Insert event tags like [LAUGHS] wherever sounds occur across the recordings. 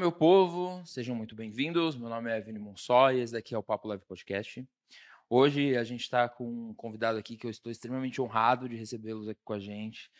meu povo, sejam muito bem-vindos. Meu nome é Vini Monsó e esse daqui é o Papo Live Podcast. Hoje a gente está com um convidado aqui que eu estou extremamente honrado de recebê-los aqui com a gente.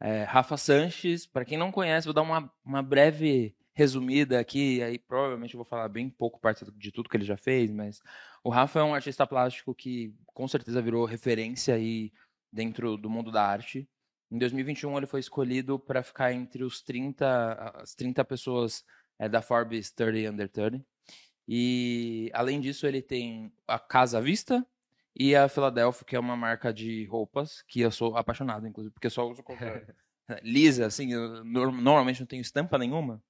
É, Rafa Sanches, para quem não conhece, vou dar uma, uma breve resumida aqui, aí provavelmente eu vou falar bem pouco parte de tudo que ele já fez, mas o Rafa é um artista plástico que com certeza virou referência aí dentro do mundo da arte. Em 2021 ele foi escolhido para ficar entre os 30 as 30 pessoas é, da Forbes 30 Under 30. E além disso ele tem a Casa Vista e a Philadelphia, que é uma marca de roupas que eu sou apaixonado, inclusive, porque eu só uso roupa [LAUGHS] lisa, assim, eu, normalmente não tenho estampa nenhuma.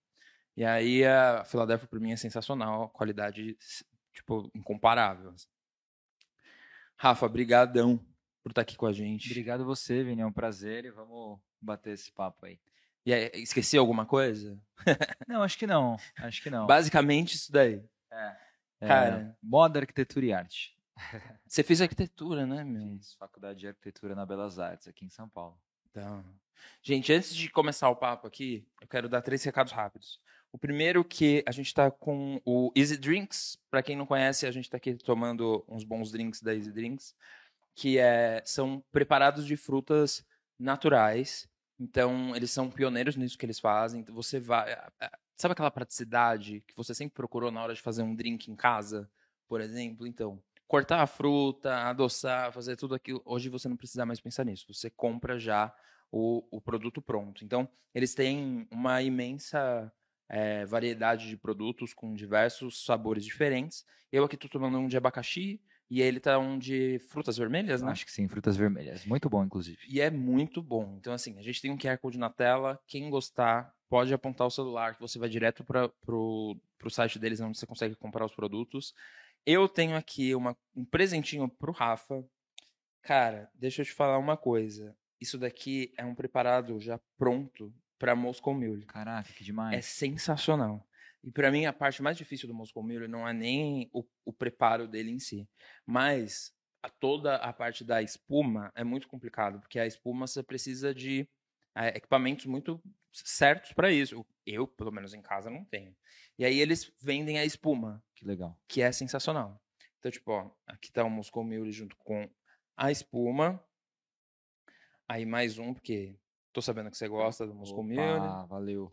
E aí a Philadelphia para mim é sensacional, qualidade tipo incomparável. Assim. Rafa, brigadão por estar aqui com a gente. Obrigado você, Vini, é um prazer e vamos bater esse papo aí. E aí, esqueci alguma coisa? [LAUGHS] não, acho que não, acho que não. Basicamente isso daí. É. Cara, é, moda, arquitetura e arte. [LAUGHS] Você fez arquitetura, né, meu? Fiz faculdade de arquitetura na Belas Artes, aqui em São Paulo. Então, gente, antes de começar o papo aqui, eu quero dar três recados rápidos. O primeiro que a gente está com o Easy Drinks. Para quem não conhece, a gente está aqui tomando uns bons drinks da Easy Drinks, que é, são preparados de frutas naturais. Então, eles são pioneiros nisso que eles fazem. Então, você vai. Sabe aquela praticidade que você sempre procurou na hora de fazer um drink em casa, por exemplo? Então, cortar a fruta, adoçar, fazer tudo aquilo. Hoje você não precisa mais pensar nisso. Você compra já o, o produto pronto. Então, eles têm uma imensa é, variedade de produtos com diversos sabores diferentes. Eu aqui estou tomando um de abacaxi e ele tá um de frutas vermelhas, né? Acho que sim, frutas vermelhas. Muito bom, inclusive. E é muito bom. Então, assim, a gente tem um QR Code na tela. Quem gostar, pode apontar o celular, que você vai direto para pro, pro site deles, onde você consegue comprar os produtos. Eu tenho aqui uma, um presentinho pro Rafa. Cara, deixa eu te falar uma coisa. Isso daqui é um preparado já pronto para Moscow Mule. Caraca, que demais. É sensacional. E para mim a parte mais difícil do Moscow Mule não é nem o, o preparo dele em si, mas a, toda a parte da espuma é muito complicado, porque a espuma você precisa de é, equipamentos muito certos para isso. Eu, pelo menos em casa, não tenho. E aí eles vendem a espuma. Que legal. Que é sensacional. Então, tipo, ó, aqui tá o Moscow Mule junto com a espuma. Aí mais um, porque Tô sabendo que você gosta do Moscow Mule. Ah, valeu.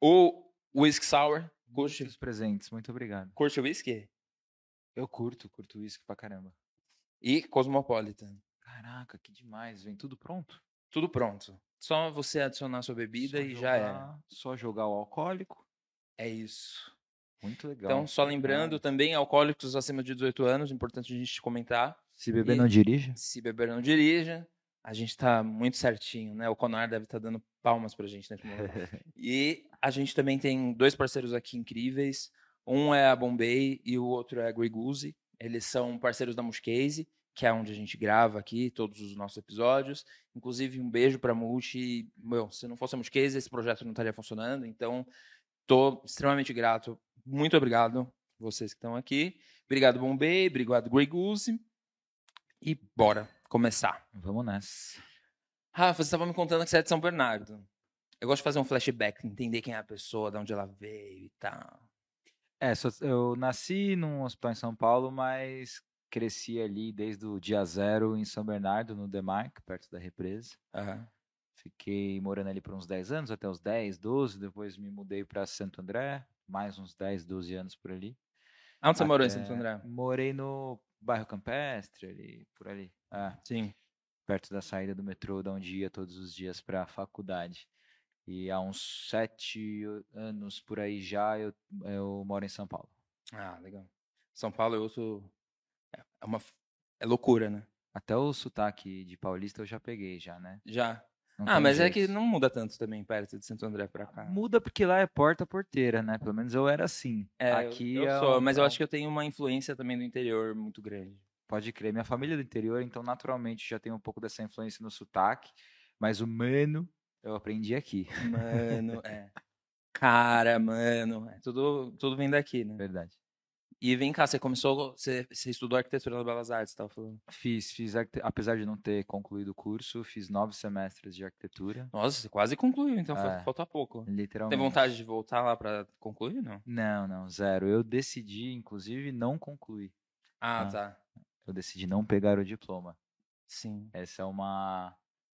O Whisky Sour. Curte os presentes, muito obrigado. Curte o whisky? Eu curto, curto whisky pra caramba. E Cosmopolitan. Caraca, que demais. Vem tudo pronto? Tudo pronto. Só você adicionar sua bebida só e jogar, já é. Só jogar o alcoólico. É isso. Muito legal. Então, só lembrando, também alcoólicos acima de 18 anos, importante a gente comentar. Se beber, e não dirija. Se beber, não dirija a gente está muito certinho, né? O Conar deve estar tá dando palmas para a gente nesse momento. [LAUGHS] e a gente também tem dois parceiros aqui incríveis. Um é a Bombay e o outro é a Griguzi. Eles são parceiros da Mushcase, que é onde a gente grava aqui todos os nossos episódios. Inclusive, um beijo para a Multi. Meu, se não fosse a Mushcase, esse projeto não estaria funcionando. Então, estou extremamente grato. Muito obrigado vocês que estão aqui. Obrigado, Bombay. Obrigado, Griguzi. E bora começar. Vamos nessa. Rafa, você estava me contando que você é de São Bernardo. Eu gosto de fazer um flashback, entender quem é a pessoa, de onde ela veio e tal. É, eu nasci num hospital em São Paulo, mas cresci ali desde o dia zero em São Bernardo, no Demarque, perto da represa. Uhum. Fiquei morando ali por uns 10 anos, até os 10, 12. Depois me mudei para Santo André, mais uns 10, 12 anos por ali. Onde você até... morou em Santo André? Morei no bairro Campestre, ali, por ali. Ah, sim. Perto da saída do metrô, da onde ia todos os dias para a faculdade. E há uns sete anos por aí já eu, eu moro em São Paulo. Ah, legal. São Paulo é outro. É uma. É loucura, né? Até o sotaque de paulista eu já peguei, já, né? Já. Não ah, mas jeito. é que não muda tanto também perto de Santo André pra cá. Muda porque lá é porta porteira, né? Pelo menos eu era assim. É, Aqui eu, eu é sou, mas eu acho que eu tenho uma influência também do interior muito grande. Pode crer. Minha família é do interior, então naturalmente já tem um pouco dessa influência no sotaque. Mas o mano, eu aprendi aqui. Mano, é. [LAUGHS] Cara, mano. É, tudo, tudo vem daqui, né? Verdade. E vem cá, você começou, você, você estudou arquitetura nas Belas Artes, estava falando? Fiz, fiz, apesar de não ter concluído o curso, fiz nove semestres de arquitetura. Nossa, você quase concluiu, então é, falta pouco. Literalmente. Tem vontade de voltar lá para concluir, não? Não, não, zero. Eu decidi, inclusive, não concluir. Ah, ah, tá. Eu decidi não pegar o diploma. Sim. Essa é uma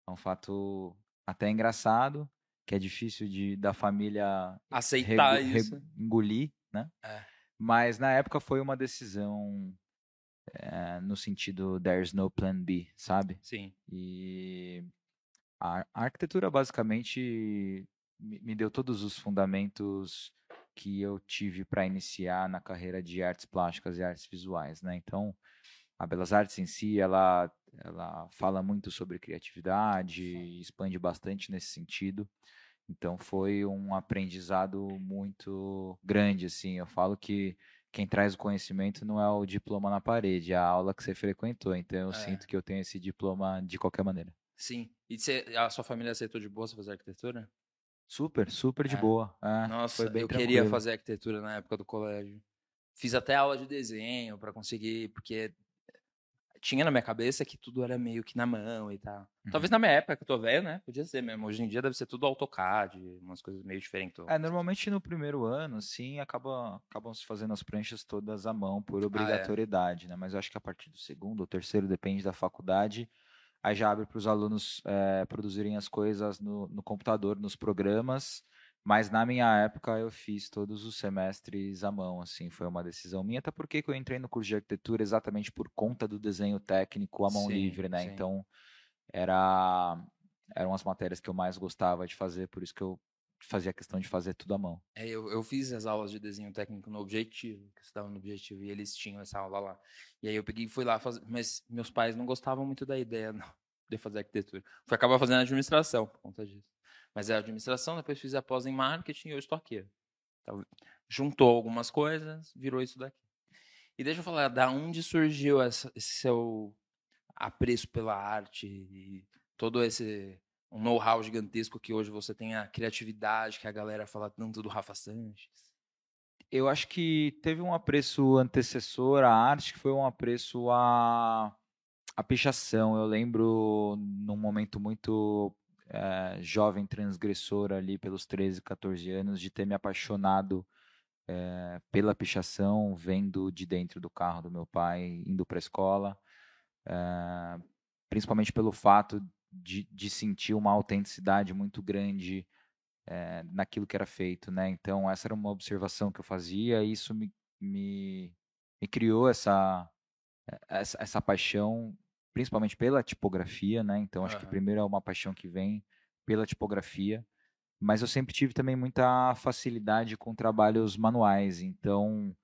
é um fato até engraçado, que é difícil de da família aceitar isso, engolir, né? É. Mas na época foi uma decisão é, no sentido there's no plan B, sabe? Sim. E a, a arquitetura basicamente me, me, deu todos os fundamentos que eu tive para iniciar na carreira de artes plásticas e artes visuais, né? Então, a Belas Artes em si, ela, ela fala muito sobre criatividade, expande bastante nesse sentido. Então foi um aprendizado muito grande, assim. Eu falo que quem traz o conhecimento não é o diploma na parede, é a aula que você frequentou. Então eu é. sinto que eu tenho esse diploma de qualquer maneira. Sim. E você, a sua família aceitou de boa você fazer arquitetura? Super, super de é. boa. É, Nossa, eu tranquilo. queria fazer arquitetura na época do colégio. Fiz até aula de desenho para conseguir, porque tinha na minha cabeça que tudo era meio que na mão e tal. Uhum. Talvez na minha época, que eu tô velho, né? Podia ser mesmo. Hoje em dia deve ser tudo AutoCAD, umas coisas meio diferentes. É, normalmente no primeiro ano, sim, acaba, acabam se fazendo as pranchas todas à mão por obrigatoriedade, ah, é. né? Mas eu acho que a partir do segundo ou terceiro, depende da faculdade, aí já abre para os alunos é, produzirem as coisas no, no computador, nos programas, mas na minha época eu fiz todos os semestres à mão, assim, foi uma decisão minha, até porque eu entrei no curso de arquitetura exatamente por conta do desenho técnico à mão sim, livre, né? Sim. Então era eram as matérias que eu mais gostava de fazer, por isso que eu fazia questão de fazer tudo à mão. É, eu, eu fiz as aulas de desenho técnico no Objetivo, que estava no Objetivo, e eles tinham essa aula lá. E aí eu peguei e fui lá fazer, mas meus pais não gostavam muito da ideia não, de fazer arquitetura. Fui acabar fazendo administração por conta disso. Mas é administração, depois fiz a pós em marketing e hoje estou aqui. Então, juntou algumas coisas, virou isso daqui. E deixa eu falar, da onde surgiu essa, esse seu apreço pela arte e todo esse um know-how gigantesco que hoje você tem a criatividade que a galera fala tanto do Rafa Sanches? Eu acho que teve um apreço antecessor à arte, que foi um apreço à, à pichação. Eu lembro num momento muito é, jovem transgressor ali pelos 13, 14 anos, de ter me apaixonado é, pela pichação, vendo de dentro do carro do meu pai, indo para a escola, é, principalmente pelo fato de, de, sentir uma autenticidade muito grande naquilo que era feito, né? Então essa era uma observação que eu fazia e isso me, me, me criou essa, essa, essa paixão principalmente pela tipografia, né? Então acho uhum. que primeiro é uma paixão que vem pela tipografia, mas eu sempre tive também muita facilidade com trabalhos manuais, então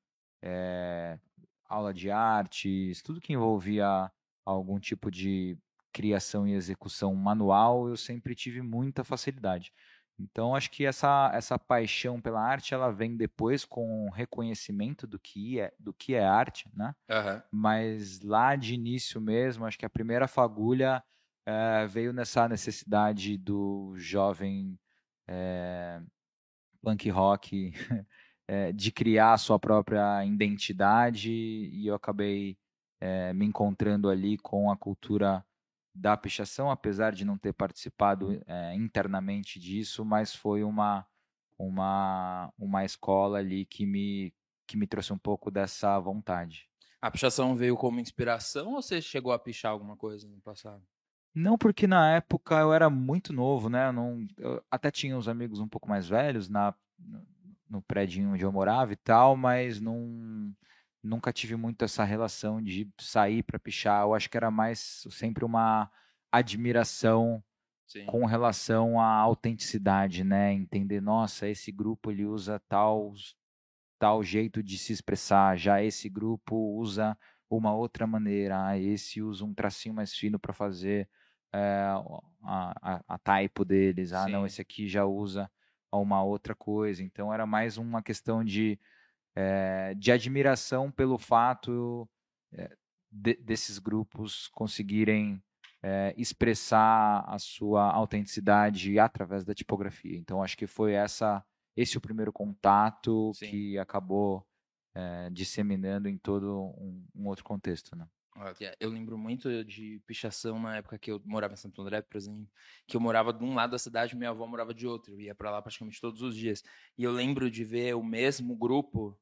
é, aula de artes, tudo que envolvia algum tipo de criação e execução manual, eu sempre tive muita facilidade. Então acho que essa essa paixão pela arte ela vem depois com o reconhecimento do que é do que é arte, né? Uhum. Mas lá de início mesmo, acho que a primeira fagulha é, veio nessa necessidade do jovem é, punk rock é, [LAUGHS] de criar a sua própria identidade e eu acabei me encontrando ali com a cultura da pichação, apesar de não ter participado é, internamente disso, mas foi uma, uma, uma escola ali que me, que me trouxe um pouco dessa vontade. A pichação veio como inspiração ou você chegou a pichar alguma coisa no passado? Não, porque na época eu era muito novo, né? Eu não, eu até tinha uns amigos um pouco mais velhos na, no, no prédio onde eu morava e tal, mas não nunca tive muito essa relação de sair para pichar. Eu acho que era mais sempre uma admiração Sim. com relação à autenticidade, né? Entender, nossa, esse grupo ele usa tal tal jeito de se expressar, já esse grupo usa uma outra maneira, ah, esse usa um tracinho mais fino para fazer é, a, a, a typo deles, ah, Sim. não, esse aqui já usa uma outra coisa. Então era mais uma questão de é, de admiração pelo fato é, de, desses grupos conseguirem é, expressar a sua autenticidade através da tipografia. Então, acho que foi essa esse o primeiro contato Sim. que acabou é, disseminando em todo um, um outro contexto, né? Eu lembro muito de pichação na época que eu morava em Santo André, por exemplo, que eu morava de um lado da cidade e minha avó morava de outro. Eu ia para lá praticamente todos os dias. E eu lembro de ver o mesmo grupo,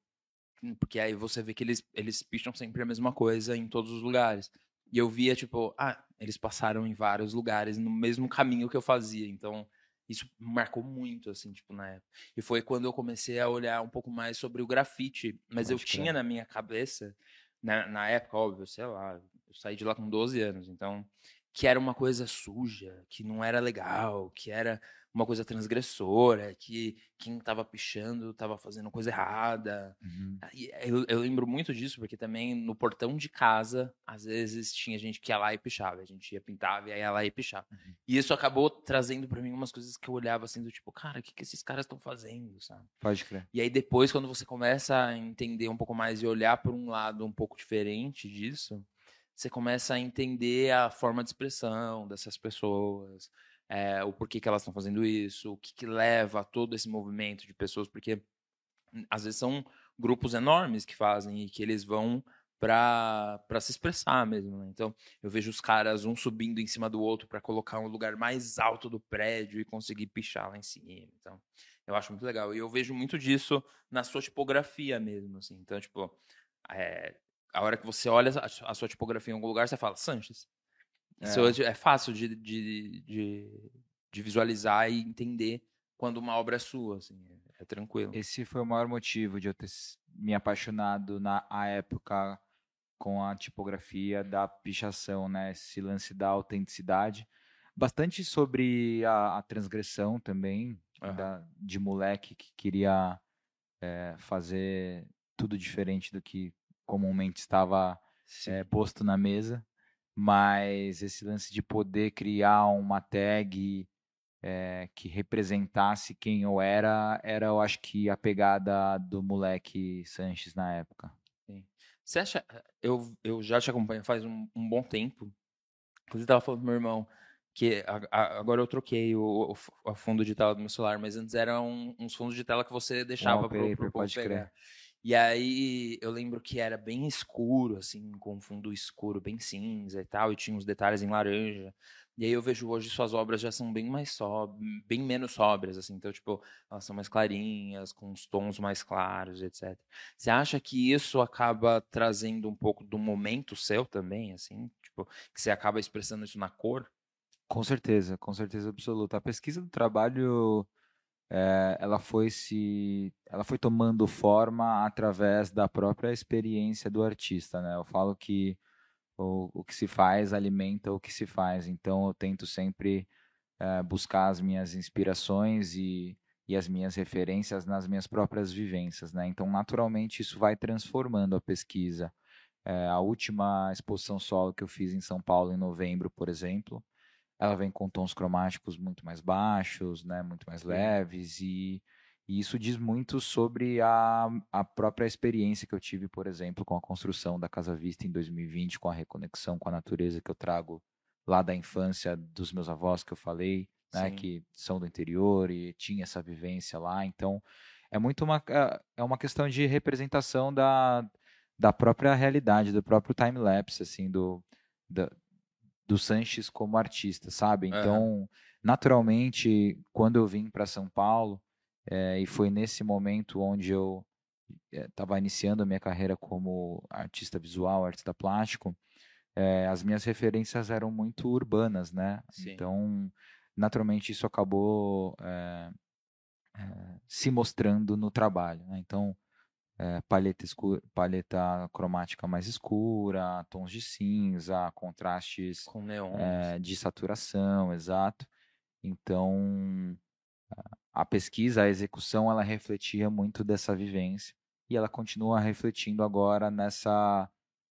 porque aí você vê que eles, eles picham sempre a mesma coisa em todos os lugares. E eu via, tipo, ah, eles passaram em vários lugares no mesmo caminho que eu fazia. Então, isso marcou muito, assim, tipo, na época. E foi quando eu comecei a olhar um pouco mais sobre o grafite. Mas eu tinha na minha cabeça na, na época, óbvio, sei lá, eu saí de lá com 12 anos, então, que era uma coisa suja, que não era legal, que era uma coisa transgressora, que quem estava pichando estava fazendo coisa errada. Uhum. Eu, eu, lembro muito disso, porque também no portão de casa, às vezes tinha gente que ia lá e pichava, a gente ia pintar e ia lá e pichava. Uhum. E isso acabou trazendo para mim umas coisas que eu olhava assim, do tipo, cara, o que, que esses caras estão fazendo, sabe? Pode crer. E aí depois, quando você começa a entender um pouco mais e olhar por um lado um pouco diferente disso, você começa a entender a forma de expressão dessas pessoas, é, o porquê que elas estão fazendo isso, o que, que leva a todo esse movimento de pessoas, porque hum, às vezes são grupos enormes que fazem e que eles vão para se expressar mesmo. Né? Então, eu vejo os caras um subindo em cima do outro para colocar um lugar mais alto do prédio e conseguir pichar lá em cima. Então, eu acho muito legal. E eu vejo muito disso na sua tipografia mesmo. Assim. Então, tipo, é, a hora que você olha a, sua tipografia em algum lugar, você fala Sanches. Isso é, é fácil de, de, de, de, visualizar e entender quando uma obra é sua, assim, é, é tranquilo. Esse foi o maior motivo de eu ter me apaixonado na época com a tipografia da pichação, né? Esse lance da autenticidade. Bastante sobre a, a transgressão também, uhum. da, de moleque que queria é, fazer tudo diferente do que comumente estava é, posto na mesa mas esse lance de poder criar uma tag é, que representasse quem eu era, era, eu acho que a pegada do moleque Sanches na época. Sim. Você acha, eu, eu já te acompanho faz um, um bom tempo, inclusive estava falando pro meu irmão, que a, a, agora eu troquei o, o, o, fundo de tela do meu celular, mas antes eram uns fundos de tela que você deixava para o povo pegar. Crer. E aí eu lembro que era bem escuro, assim, com fundo escuro, bem cinza e tal, e tinha uns detalhes em laranja. E aí eu vejo hoje suas obras já são bem mais sóbrias, bem menos sóbrias, assim, então, tipo, elas são mais clarinhas, com os tons mais claros, etc. Você acha que isso acaba trazendo um pouco do momento seu também, assim? Tipo, que você acaba expressando isso na cor? Com certeza, com certeza absoluta. A pesquisa do trabalho é, ela foi se ela foi tomando forma através da própria experiência do artista né? Eu falo que o, o que se faz alimenta o que se faz. Então eu tento sempre é, buscar as minhas inspirações e, e as minhas referências nas minhas próprias vivências né? Então naturalmente isso vai transformando a pesquisa. É, a última exposição solo que eu fiz em São Paulo em novembro por exemplo ela vem com tons cromáticos muito mais baixos, né, muito mais leves, e, e isso diz muito sobre a, a própria experiência que eu tive, por exemplo, com a construção da Casa Vista em 2020, com a reconexão com a natureza que eu trago lá da infância dos meus avós que eu falei, né, que são do interior e tinha essa vivência lá. Então, é muito uma, é, é uma questão de representação da, da própria realidade, do próprio time-lapse, assim, do, da, do Sanches como artista, sabe? Então, naturalmente, quando eu vim para São Paulo, é, e foi nesse momento onde eu estava é, iniciando a minha carreira como artista visual, artista plástico, é, as minhas referências eram muito urbanas, né? Sim. Então, naturalmente, isso acabou se mostrando no trabalho. Né? Então, é, paleta, escura, paleta cromática mais escura, tons de cinza, contrastes Com neon. É, de saturação, exato. Então, a pesquisa, a execução, ela refletia muito dessa vivência e ela continua refletindo agora nessa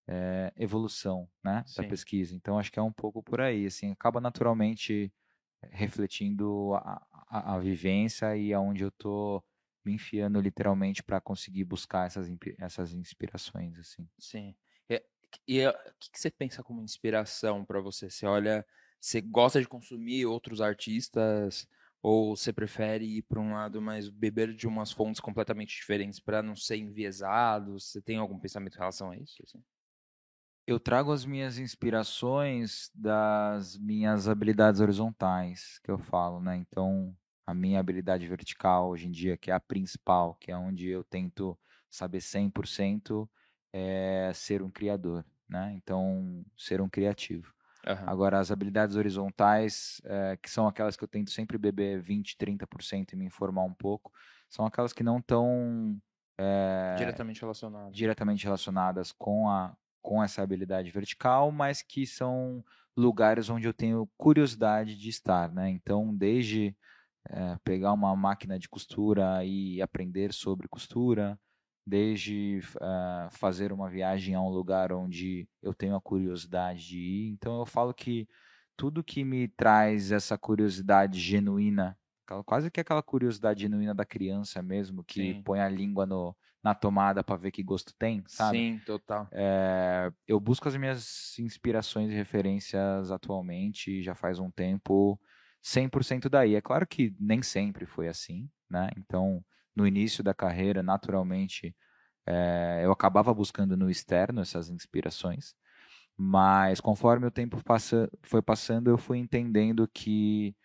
é, evolução né, da pesquisa. Então, acho que é um pouco por aí. Assim, acaba naturalmente refletindo a, a, a vivência e aonde eu estou me enfiando literalmente para conseguir buscar essas, essas inspirações, assim. Sim. E, e o que, que você pensa como inspiração para você? Você olha, você gosta de consumir outros artistas Ou você prefere ir para um lado mais beber de umas fontes completamente diferentes para não ser enviesado? Você tem algum pensamento em relação a isso? Assim? Eu trago as minhas inspirações das minhas habilidades horizontais, que eu falo, né? Então, a minha habilidade vertical hoje em dia, que é a principal, que é onde eu tento saber 100%, é ser um criador, né? Então, ser um criativo. Uhum. Agora, as habilidades horizontais, é, que são aquelas que eu tento sempre beber 20%, 30% e me informar um pouco, são aquelas que não estão é, diretamente relacionadas diretamente relacionadas com, a, com essa habilidade vertical, mas que são lugares onde eu tenho curiosidade de estar, né? Então, desde é, pegar uma máquina de costura e aprender sobre costura, desde uh, fazer uma viagem a um lugar onde eu tenho a curiosidade de ir. Então eu falo que tudo que me traz essa curiosidade genuína, quase que aquela curiosidade genuína da criança mesmo, que Sim. põe a língua no, na tomada para ver que gosto tem, sabe? Sim, total. É, eu busco as minhas inspirações e referências atualmente, já faz um tempo, 100% daí. É claro que nem sempre foi assim, né? Então no início da carreira, naturalmente, é, eu acabava buscando no externo essas inspirações, mas conforme o tempo passa, foi passando, eu fui entendendo que,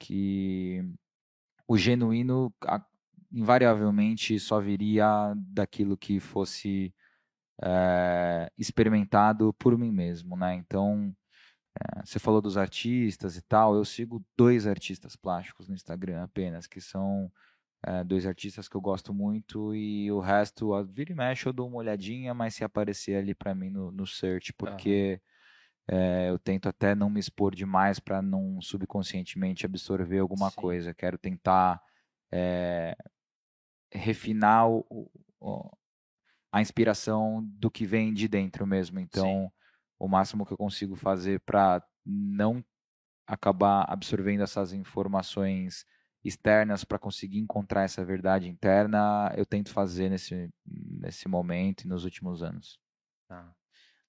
que o genuíno a, invariavelmente só viria daquilo que fosse é, experimentado por mim mesmo, né? Então, você falou dos artistas e tal, eu sigo dois artistas plásticos no Instagram apenas, que são é, dois artistas que eu gosto muito e o resto, a vira e mexe, eu dou uma olhadinha, mas se aparecer ali para mim no, no search, porque uhum. é, eu tento até não me expor demais para não subconscientemente absorver alguma Sim. coisa. Quero tentar é, refinar o, o, a inspiração do que vem de dentro mesmo. Então, Sim. O máximo que eu consigo fazer para não acabar absorvendo essas informações externas para conseguir encontrar essa verdade interna, eu tento fazer nesse, nesse momento e nos últimos anos. Tá.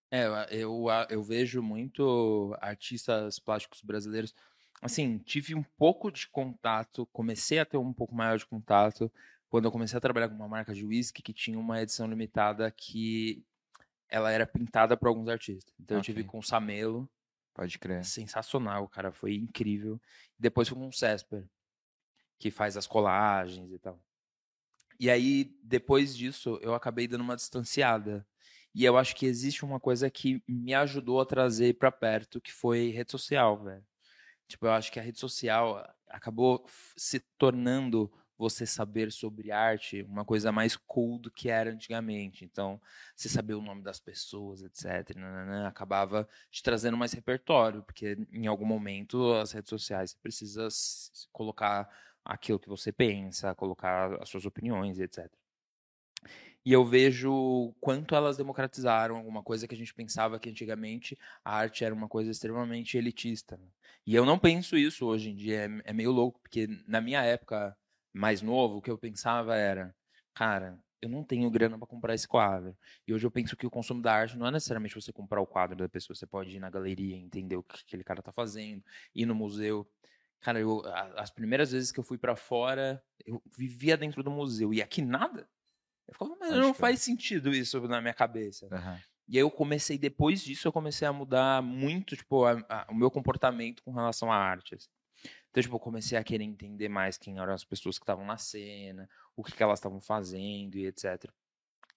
É, eu, eu vejo muito artistas plásticos brasileiros. Assim, tive um pouco de contato, comecei a ter um pouco maior de contato quando eu comecei a trabalhar com uma marca de whisky que tinha uma edição limitada que ela era pintada por alguns artistas. Então okay. eu tive com o Samelo. Pode crer. Sensacional, cara, foi incrível. Depois foi com o Cesper que faz as colagens e tal. E aí, depois disso, eu acabei dando uma distanciada. E eu acho que existe uma coisa que me ajudou a trazer para perto, que foi rede social, velho. Tipo, eu acho que a rede social acabou se tornando você saber sobre arte uma coisa mais cool do que era antigamente. Então, você saber o nome das pessoas, etc., nanana, acabava te trazendo mais repertório, porque em algum momento as redes sociais precisa colocar aquilo que você pensa, colocar as suas opiniões, etc. E eu vejo quanto elas democratizaram alguma coisa que a gente pensava que antigamente a arte era uma coisa extremamente elitista. Né? E eu não penso isso hoje em dia, é, é meio louco, porque na minha época mais novo, o que eu pensava era, cara, eu não tenho grana para comprar esse quadro. E hoje eu penso que o consumo da arte não é necessariamente você comprar o quadro da pessoa, você pode ir na galeria, entender o que aquele cara está fazendo, ir no museu. Cara, eu, as primeiras vezes que eu fui para fora, eu vivia dentro do museu. E aqui nada. Eu ficava, mas não faz sentido isso na minha cabeça. Uhum. E aí eu comecei, depois disso, eu comecei a mudar muito, tipo, a, a, o meu comportamento com relação à arte. Assim. Então, tipo, eu comecei a querer entender mais quem eram as pessoas que estavam na cena, o que, que elas estavam fazendo e etc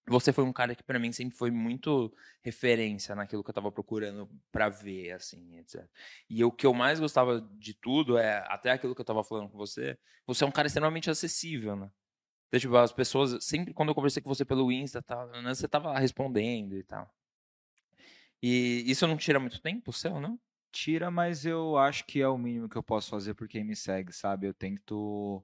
você foi um cara que para mim sempre foi muito referência naquilo que eu estava procurando para ver, assim, etc. E o que eu mais gostava de tudo é, até aquilo que eu estava falando com você, você é um cara extremamente acessível, né? Então, tipo, as pessoas, sempre quando eu conversei com você pelo Insta, tal, né, você tava respondendo e tal. E isso não tira muito tempo seu, não? Tira, mas eu acho que é o mínimo que eu posso fazer por quem me segue, sabe? Eu tento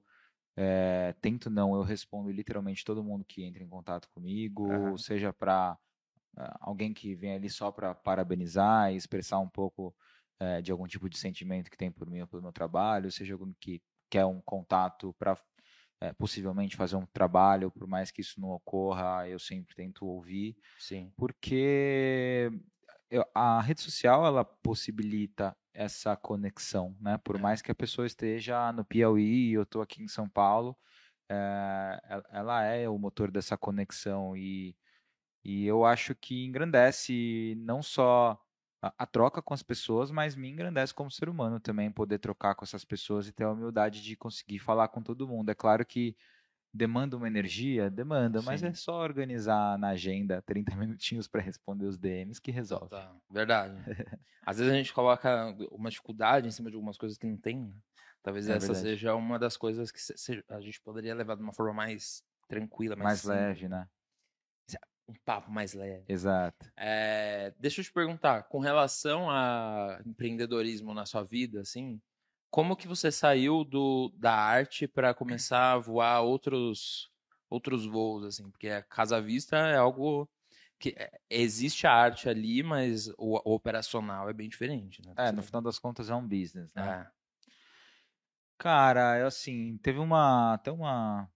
é, tento não, eu respondo literalmente todo mundo que entra em contato comigo, uhum. seja para uh, ah, alguém que vem ali só para parabenizar e expressar um pouco uh, de algum tipo de sentimento que tem por mim ou pelo meu trabalho, seja alguém que quer um contato para eh, possivelmente fazer um trabalho, por mais que isso não ocorra, eu sempre tento ouvir, Sim. porque eu, a rede social ela possibilita essa conexão, né? Por é. mais que a pessoa esteja no Piauí e eu estou aqui em São Paulo, é, ela é o motor dessa conexão e, e eu acho que engrandece não só a, a, troca com as pessoas, mas me engrandece como ser humano também poder trocar com essas pessoas e ter a humildade de conseguir falar com todo mundo. É claro que demanda uma energia, demanda, Sim. mas é só organizar na agenda 30 [LAUGHS] minutinhos para responder os DMs que resolve. Tá, verdade. Às vezes a gente coloca uma dificuldade em cima de algumas coisas que não tem. Né? Talvez é essa verdade. seja uma das coisas que a gente poderia levar de uma forma mais tranquila, mais, mais leve, né? Um papo mais leve. Exato. É, deixa eu te perguntar, com relação a empreendedorismo na sua vida, assim, como que você saiu do, da arte para começar a voar outros outros voos, assim? Porque a Casa Vista é algo que é, existe a arte ali, mas o, o operacional é bem diferente, né? É, no final das contas é um business, né? É. Cara, é assim, teve uma até uma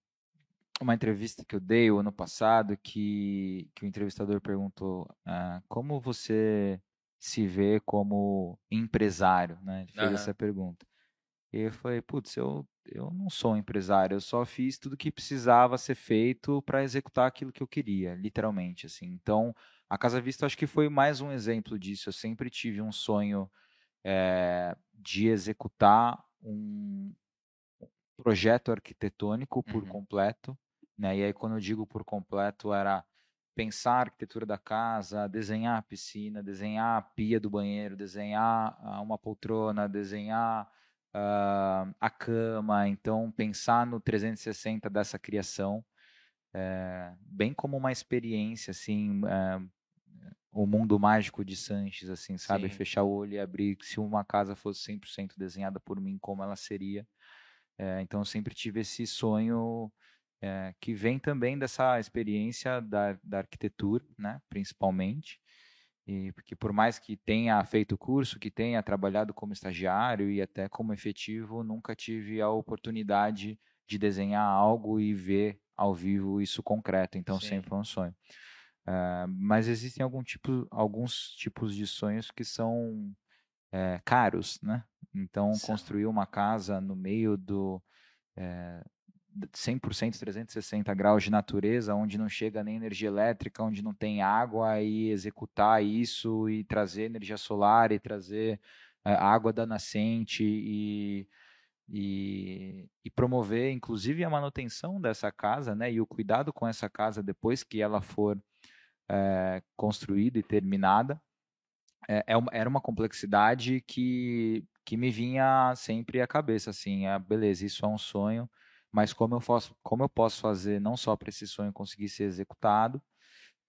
uma entrevista que eu dei o ano passado que, que o entrevistador perguntou ah, como você se vê como empresário, né? Ele fez uhum. essa pergunta. E eu falei, putz, eu, eu não sou um empresário, eu só fiz tudo que precisava ser feito para executar aquilo que eu queria, literalmente, assim. Então, a Casa Vista acho que foi mais um exemplo disso. Eu sempre tive um sonho é, de executar um projeto arquitetônico por uhum. completo, né? E aí quando eu digo por completo era pensar a arquitetura da casa, desenhar a piscina, desenhar a pia do banheiro, desenhar ah, uma poltrona, desenhar uh, a cama. Então pensar no 360 dessa criação, é, bem como uma experiência assim. É, o mundo mágico de Sanches, assim, sabe? Sim. Fechar o olho e abrir. Se uma casa fosse 100% desenhada por mim, como ela seria. É, então, eu sempre tive esse sonho que vem também dessa experiência da, da arquitetura, né, principalmente. E porque por mais que tenha feito o curso, que tenha trabalhado como estagiário e até como efetivo, nunca tive a oportunidade de desenhar algo e ver ao vivo isso concreto. Então Sim. sempre foi um sonho. Uh, mas existem algum tipo, alguns tipos de sonhos que são é, caros, né? Então, Sim. construir uma casa no meio do é, 100% 360 graus de natureza, onde não chega nem energia elétrica, onde não tem água, e executar isso e trazer energia solar e trazer é, água da nascente e, e, e, promover, inclusive, a manutenção dessa casa, né? E o cuidado com essa casa depois que ela for é, construída e terminada é, é uma, era uma complexidade que, que me vinha sempre à cabeça, assim, é, beleza, isso é um sonho, mas como eu posso, como eu posso fazer não só para esse sonho conseguir ser executado,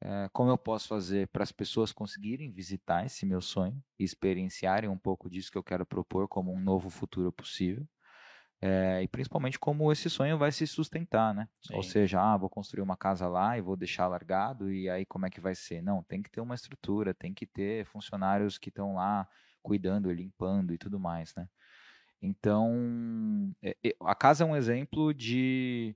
é, como eu posso fazer para as pessoas conseguirem visitar esse meu sonho e experienciarem um pouco disso que eu quero propor como um novo futuro possível. É, e principalmente como esse sonho vai se sustentar, né? Sim. Ou seja, ah, vou construir uma casa lá e vou deixar largado, e aí como é que vai ser? Não, tem que ter uma estrutura, tem que ter funcionários que estão lá cuidando, limpando e tudo mais, né? Então, é, a casa é um exemplo de,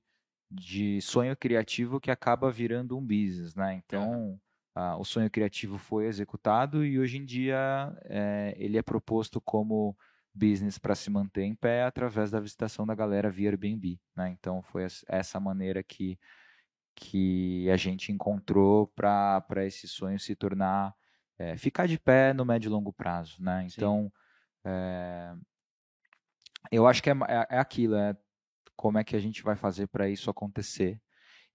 de sonho criativo que acaba virando um business, né? Então, ah, o sonho criativo foi executado e hoje em dia é, ele é proposto como business para se manter em pé através da visitação da galera via Airbnb. Né? Então foi essa maneira que, que a gente encontrou para esse sonho se tornar, é, ficar de pé no médio e longo prazo. Né? Então, é, eu acho que é, é, é, aquilo, é como é que a gente vai fazer para isso acontecer.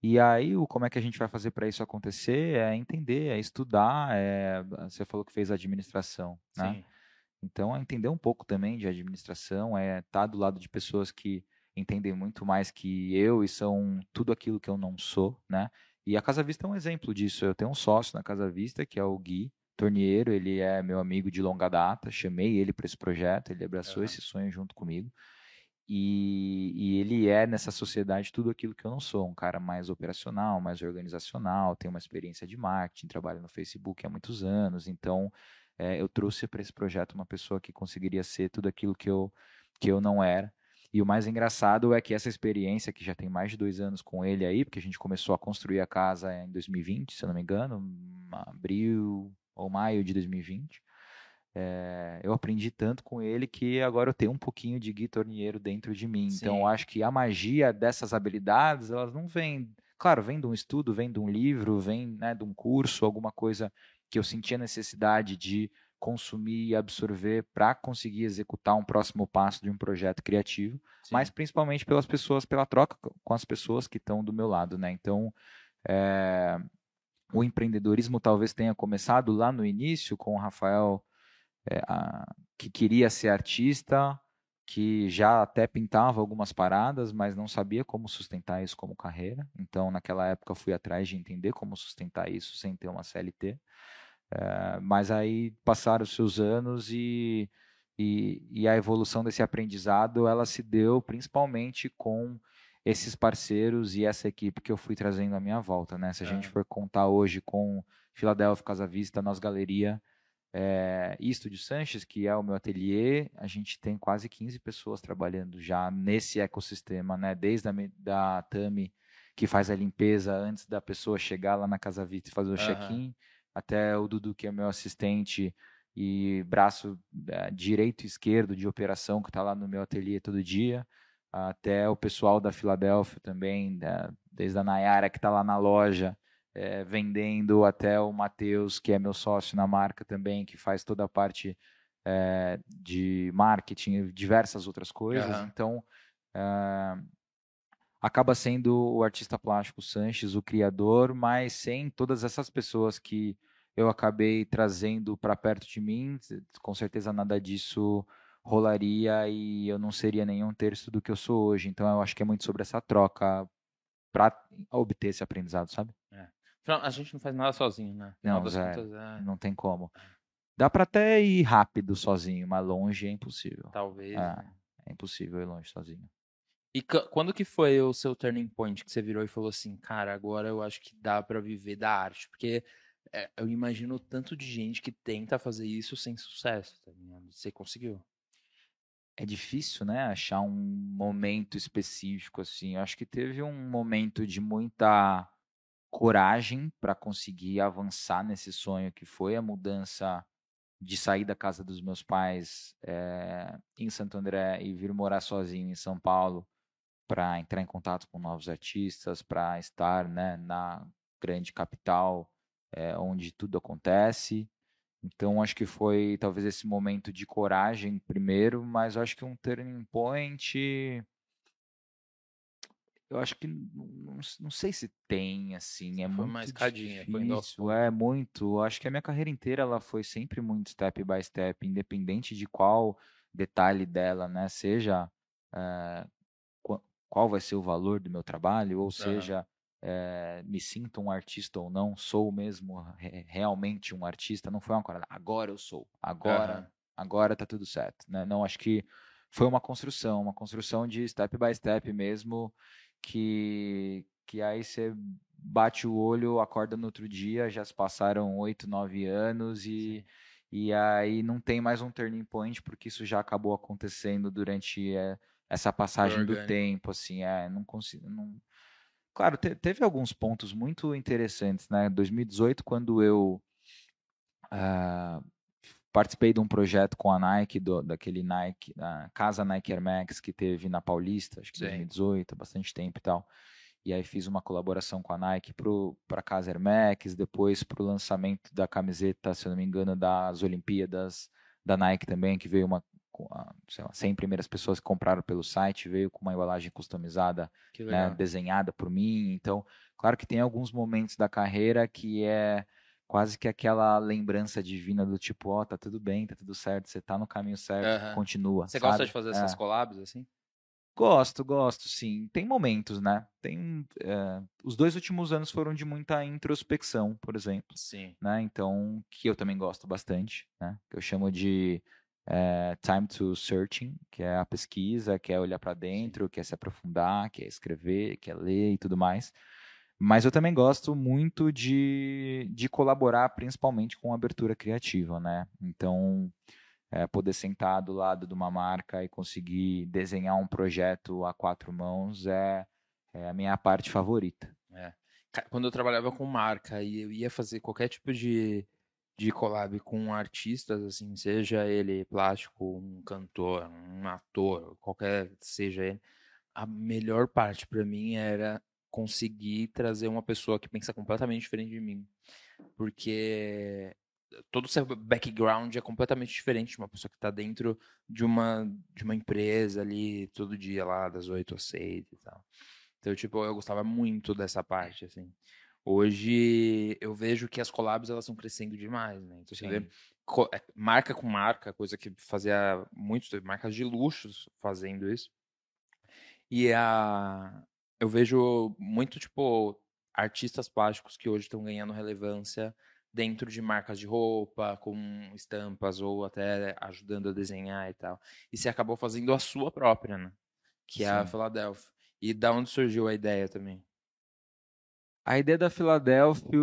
E aí, o como é que a gente vai fazer para isso acontecer é entender, é estudar. É, você falou que fez administração, né? Sim. Então, é entender um pouco também de administração, é estar tá do lado de pessoas que entendem muito mais que eu e são tudo aquilo que eu não sou, né? E a Casa Vista é um exemplo disso. Eu tenho um sócio na Casa Vista, que é o Gui Tornieiro, ele é meu amigo de longa data, chamei ele para esse projeto, ele abraçou uhum. esse sonho junto comigo. E, e, ele é nessa sociedade tudo aquilo que eu não sou, um cara mais operacional, mais organizacional, tem uma experiência de marketing, trabalha no Facebook há muitos anos, então é, eu trouxe para esse projeto uma pessoa que conseguiria ser tudo aquilo que eu, que eu não era. E o mais engraçado é que essa experiência, que já tem mais de dois anos com ele aí, porque a gente começou a construir a casa em 2020, se eu não me engano, abril, ou maio de 2020. É, eu aprendi tanto com ele que agora eu tenho um pouquinho de Gui Tornieiro dentro de mim. Sim. Então, eu acho que a magia dessas habilidades, elas não vêm, claro, vem de um estudo, vem de um livro, vem né, de um curso, alguma coisa que eu sentia necessidade de consumir e absorver para conseguir executar um próximo passo de um projeto criativo, Sim. mas principalmente pelas pessoas, pela troca com as pessoas que estão do meu lado, né? Então, é, o empreendedorismo talvez tenha começado lá no início com o Rafael é, a, que queria ser artista, que já até pintava algumas paradas, mas não sabia como sustentar isso como carreira. Então, naquela época, fui atrás de entender como sustentar isso sem ter uma CLT. É, mas aí passaram os seus anos e, e, e, a evolução desse aprendizado ela se deu principalmente com esses parceiros e essa equipe que eu fui trazendo à minha volta. Né? Se a é. gente for contar hoje com Filadélfia Casa Vista, Nós Galeria é, e Estúdio Sanches, que é o meu ateliê, a gente tem quase 15 pessoas trabalhando já nesse ecossistema, né? Desde a da Tami, que faz a limpeza antes da pessoa chegar lá na Casa Vita e fazer o uhum. check-in, até o Dudu, que é meu assistente e braço é, direito e esquerdo de operação, que está lá no meu ateliê todo dia, até o pessoal da Filadélfia também, da, desde a Nayara, que está lá na loja, é, vendendo até o Matheus, que é meu sócio na marca também, que faz toda a parte é, de marketing e diversas outras coisas. Uhum. Então, é, acaba sendo o artista plástico Sanches o criador, mas sem todas essas pessoas que eu acabei trazendo para perto de mim, com certeza nada disso rolaria e eu não seria nenhum terço do que eu sou hoje. Então, eu acho que é muito sobre essa troca para obter esse aprendizado, sabe? É. A gente não faz nada sozinho, né? Não, é, contas, é... não tem como. Dá para até ir rápido sozinho, mas longe é impossível. Talvez. É, né? é impossível ir longe sozinho. E quando que foi o seu turning point que você virou e falou assim, cara, agora eu acho que dá para viver da arte? Porque é, eu imagino tanto de gente que tenta fazer isso sem sucesso, tá ligado? Você conseguiu. É difícil, né, achar um momento específico assim. Eu acho que teve um momento de muita coragem para conseguir avançar nesse sonho que foi a mudança de sair da casa dos meus pais é, em Santo André e vir morar sozinho em São Paulo para entrar em contato com novos artistas, para estar né, na grande capital é, onde tudo acontece. Então acho que foi talvez esse momento de coragem primeiro, mas acho que um turning point eu acho que não, não sei se tem, assim, é foi muito mais escadinha, difícil, foi é muito, acho que a minha carreira inteira ela foi sempre muito step by step, independente de qual detalhe dela, né, seja é, qual vai ser o valor do meu trabalho, ou seja, é, me sinto um artista ou não, sou mesmo realmente um artista, não foi uma coisa, agora eu sou, agora, uhum. agora tá tudo certo, né, não, acho que foi uma construção, uma construção de step by step mesmo, que, que aí você bate o olho, acorda no outro dia, já se passaram oito, nove anos e, e aí não tem mais um turning point, porque isso já acabou acontecendo durante é, essa passagem do tempo, assim, é, não consigo, não... Claro, te, teve alguns pontos muito interessantes, né? 2018, quando eu uh, participei de um projeto com a Nike, do, daquele Nike, a Casa Nike Air Max que teve na Paulista, acho que em 2018, há bastante tempo e tal. E aí fiz uma colaboração com a Nike para a Casa Air Max, depois para o lançamento da camiseta, se eu não me engano, das Olimpíadas da Nike também, que veio uma, sei lá, 100 primeiras pessoas que compraram pelo site, veio com uma embalagem customizada, né, desenhada por mim. Então, claro que tem alguns momentos da carreira que é quase que aquela lembrança divina do tipo, ó, oh, tá tudo bem, tá tudo certo, você tá no caminho certo, uhum. continua. Você sabe? gosta de fazer essas é. collabs assim? Gosto, gosto, sim. Tem momentos, né? Tem é, os dois últimos anos foram de muita introspecção, por exemplo. Sim. Né? Então, que eu também gosto bastante, né? Que eu chamo de é, time to searching, que é a pesquisa, que é olhar para dentro, que é se aprofundar, que é escrever, que é ler e tudo mais. Mas eu também gosto muito de, de colaborar, principalmente com abertura criativa, né? Então, é, poder sentar do lado de uma marca e conseguir desenhar um projeto a quatro mãos é, é a minha parte favorita. É. Quando eu trabalhava com marca e eu ia fazer qualquer tipo de de collab com artistas, assim, seja ele plástico, um cantor, um ator, qualquer seja ele, a melhor parte para mim era conseguir trazer uma pessoa que pensa completamente diferente de mim. Porque todo o seu background é completamente diferente de uma pessoa que está dentro de uma, de uma empresa ali todo dia lá das 8 às 6 e tal. Então, tipo, eu gostava muito dessa parte, assim. Hoje eu vejo que as collabs elas estão crescendo demais, né? Então você vê é, marca com marca, coisa que fazia muito, marcas de luxos fazendo isso. E a eu vejo muito tipo artistas plásticos que hoje estão ganhando relevância dentro de marcas de roupa, com estampas ou até ajudando a desenhar e tal. E você acabou fazendo a sua própria, né? Que Sim. é a Philadelphia. E da onde surgiu a ideia também? A ideia da Philadelphia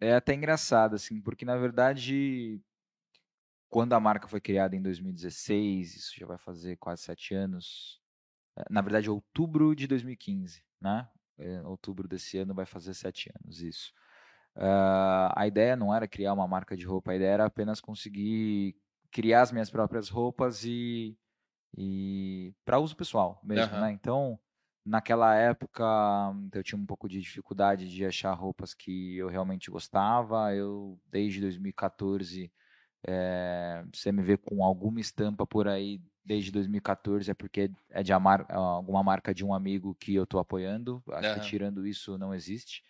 é até engraçada, assim, porque na verdade, quando a marca foi criada em 2016, isso já vai fazer quase sete anos, eh, na verdade, outubro de 2015, né? É, outubro desse ano vai fazer sete anos, isso. Uh, a ideia não era criar uma marca de roupa, a ideia era apenas conseguir criar as minhas próprias roupas e, e para uso pessoal mesmo, uhum. né? Então, Naquela época, eu tinha um pouco de dificuldade de achar roupas que eu realmente gostava. Eu, desde 2014, é, você me vê com alguma estampa por aí desde 2014 é porque é de amar, alguma marca de um amigo que eu estou apoiando. Acho uhum. que tirando isso não existe.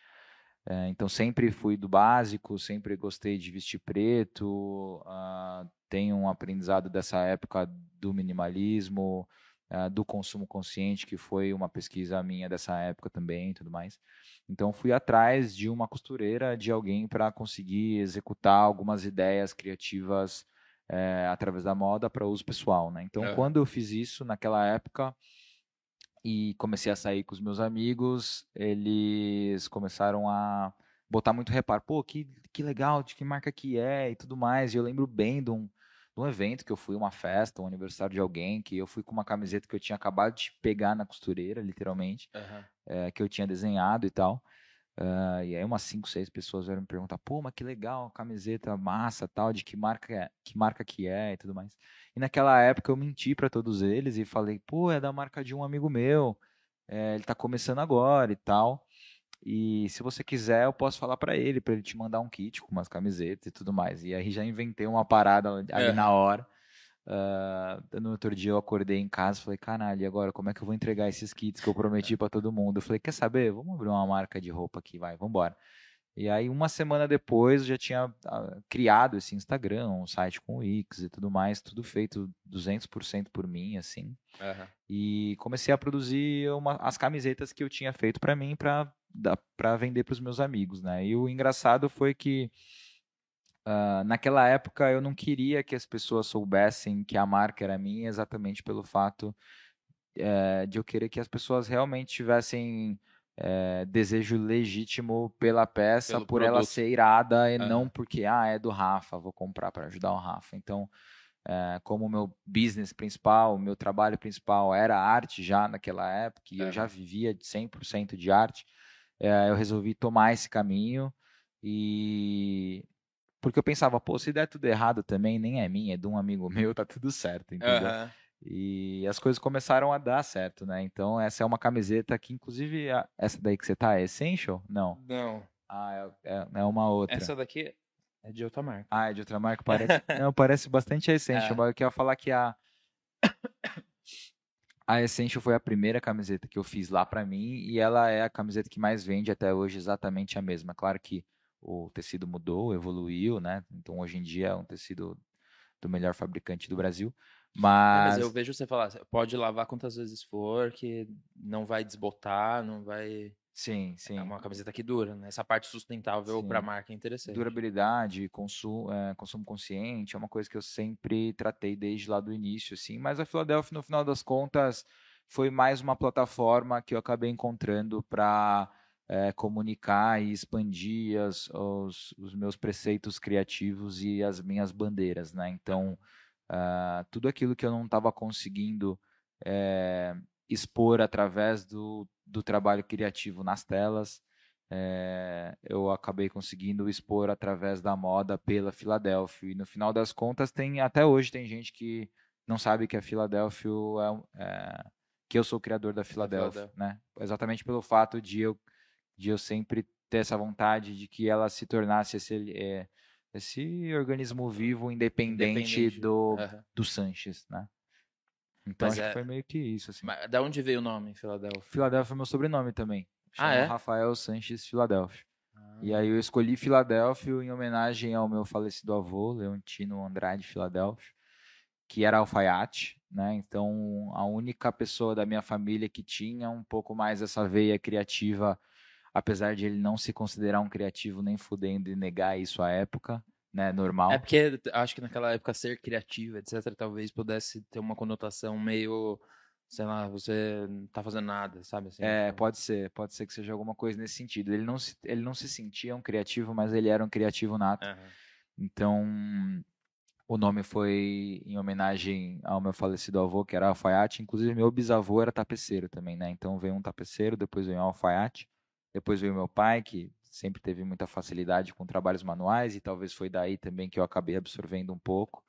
É, então sempre fui do básico, sempre gostei de vestir preto. Uh, tenho um aprendizado dessa época do minimalismo uh, do consumo consciente, que foi uma pesquisa minha dessa época também e tudo mais. Então, fui atrás de uma costureira, de alguém para conseguir executar algumas ideias criativas é, através da moda para uso pessoal. Né? Então, é. quando eu fiz isso naquela época e comecei a sair com os meus amigos, eles começaram a botar muito reparo. Pô, que, que legal, de que marca que é e tudo mais. E eu lembro bem de um, num evento que eu fui, uma festa, um aniversário de alguém, que eu fui com uma camiseta que eu tinha acabado de pegar na costureira, literalmente, uhum. é, que eu tinha desenhado e tal. Uh, e aí umas cinco, seis pessoas vieram me perguntar, pô, mas que legal, camiseta massa, tal, de que marca é, que marca que é e tudo mais. E naquela época eu menti para todos eles e falei, pô, é da marca de um amigo meu, é, ele tá começando agora e tal. E se você quiser, eu posso falar para ele, para ele te mandar um kit com umas camisetas e tudo mais. E aí já inventei uma parada ali é. na hora. Uh, no outro dia eu acordei em casa e falei, caralho, e agora como é que eu vou entregar esses kits que eu prometi para todo mundo? Eu falei, quer saber? Vamos abrir uma marca de roupa aqui, vai, vamos embora. E aí, uma semana depois, eu já tinha uh, criado esse Instagram, um site com Wix e tudo mais, tudo feito 200% por mim, assim. Uhum. E comecei a produzir uma, as camisetas que eu tinha feito para mim, para para vender para os meus amigos, né? E o engraçado foi que uh, naquela época eu não queria que as pessoas soubessem que a marca era minha, exatamente pelo fato uh, de eu querer que as pessoas realmente tivessem uh, desejo legítimo pela peça, Pelo por produto. ela ser irada e não porque ah é do Rafa, vou comprar para ajudar o Rafa. Então é, como o meu business principal, o meu trabalho principal era arte já naquela época, e é. eu já vivia de 100% de arte, é, eu resolvi tomar esse caminho e porque eu pensava, pô, se der tudo errado também, nem é minha, é de um amigo [LAUGHS] meu, tá tudo certo, entendeu? Uhum. E as coisas começaram a dar certo, né? Então essa é uma camiseta que, inclusive, essa daí que você tá é Essential? Não. Não. Ah, é, é, é uma outra. Essa daqui é de outra marca. Ah, é de outra marca? [LAUGHS] Parece, não, parece bastante a Essential, é. mas eu queria falar que a a Essential foi a primeira camiseta que eu fiz lá para mim e ela é a camiseta que mais vende até hoje, exatamente a mesma. Claro que o tecido mudou, evoluiu, né? Então hoje em dia é um tecido do melhor fabricante do Brasil. Mas... mas eu vejo você falar, pode lavar quantas vezes for, que não vai desbotar, não vai. Sim, sim. É uma camiseta que dura, né? Essa parte sustentável para a marca é interessante. Durabilidade, consumo, é, consumo consciente, é uma coisa que eu sempre tratei desde lá do início, assim. Mas a Philadelphia, no final das contas, foi mais uma plataforma que eu acabei encontrando para é, comunicar e expandir as, os, os, meus preceitos criativos e as minhas bandeiras, né? Então, uh, tudo aquilo que eu não estava conseguindo é, expor através do, do trabalho criativo nas telas. é, eu acabei conseguindo expor através da moda pela Filadélfia. E no final das contas, tem até hoje tem gente que não sabe que a Filadélfia é, é que eu sou o criador da Filadélfia, né? Exatamente pelo fato de eu de eu sempre ter essa vontade de que ela se tornasse esse é, esse organismo vivo independente, independente. do uhum. do Sanches, né? Então Mas acho é... que foi meio que isso assim. Mas da onde veio o nome Filadélfia? Filadélfia é meu sobrenome também. Chama ah, é? Rafael Sanches Filadélfia. Ah. E aí eu escolhi Filadélfia em homenagem ao meu falecido avô, Leontino Andrade Filadélfia, que era alfaiate, né? Então a única pessoa da minha família que tinha um pouco mais essa veia criativa, apesar de ele não se considerar um criativo nem fudendo e negar isso à época, né? Normal. É porque acho que naquela época ser criativo, etc, talvez pudesse ter uma conotação meio sei lá, você não tá fazendo nada, sabe? Assim, é, tipo pode ser, pode ser que seja alguma coisa nesse sentido. Ele não se, ele não se sentia um criativo, mas ele era um criativo nato. Uhum. Então, o nome foi em homenagem ao meu falecido avô, que era alfaiate. Inclusive, meu bisavô era tapeceiro também, né? Então, veio um tapeceiro, depois veio um alfaiate, depois veio meu pai, que sempre teve muita facilidade com trabalhos manuais, e talvez foi daí também que eu acabei absorvendo um pouco.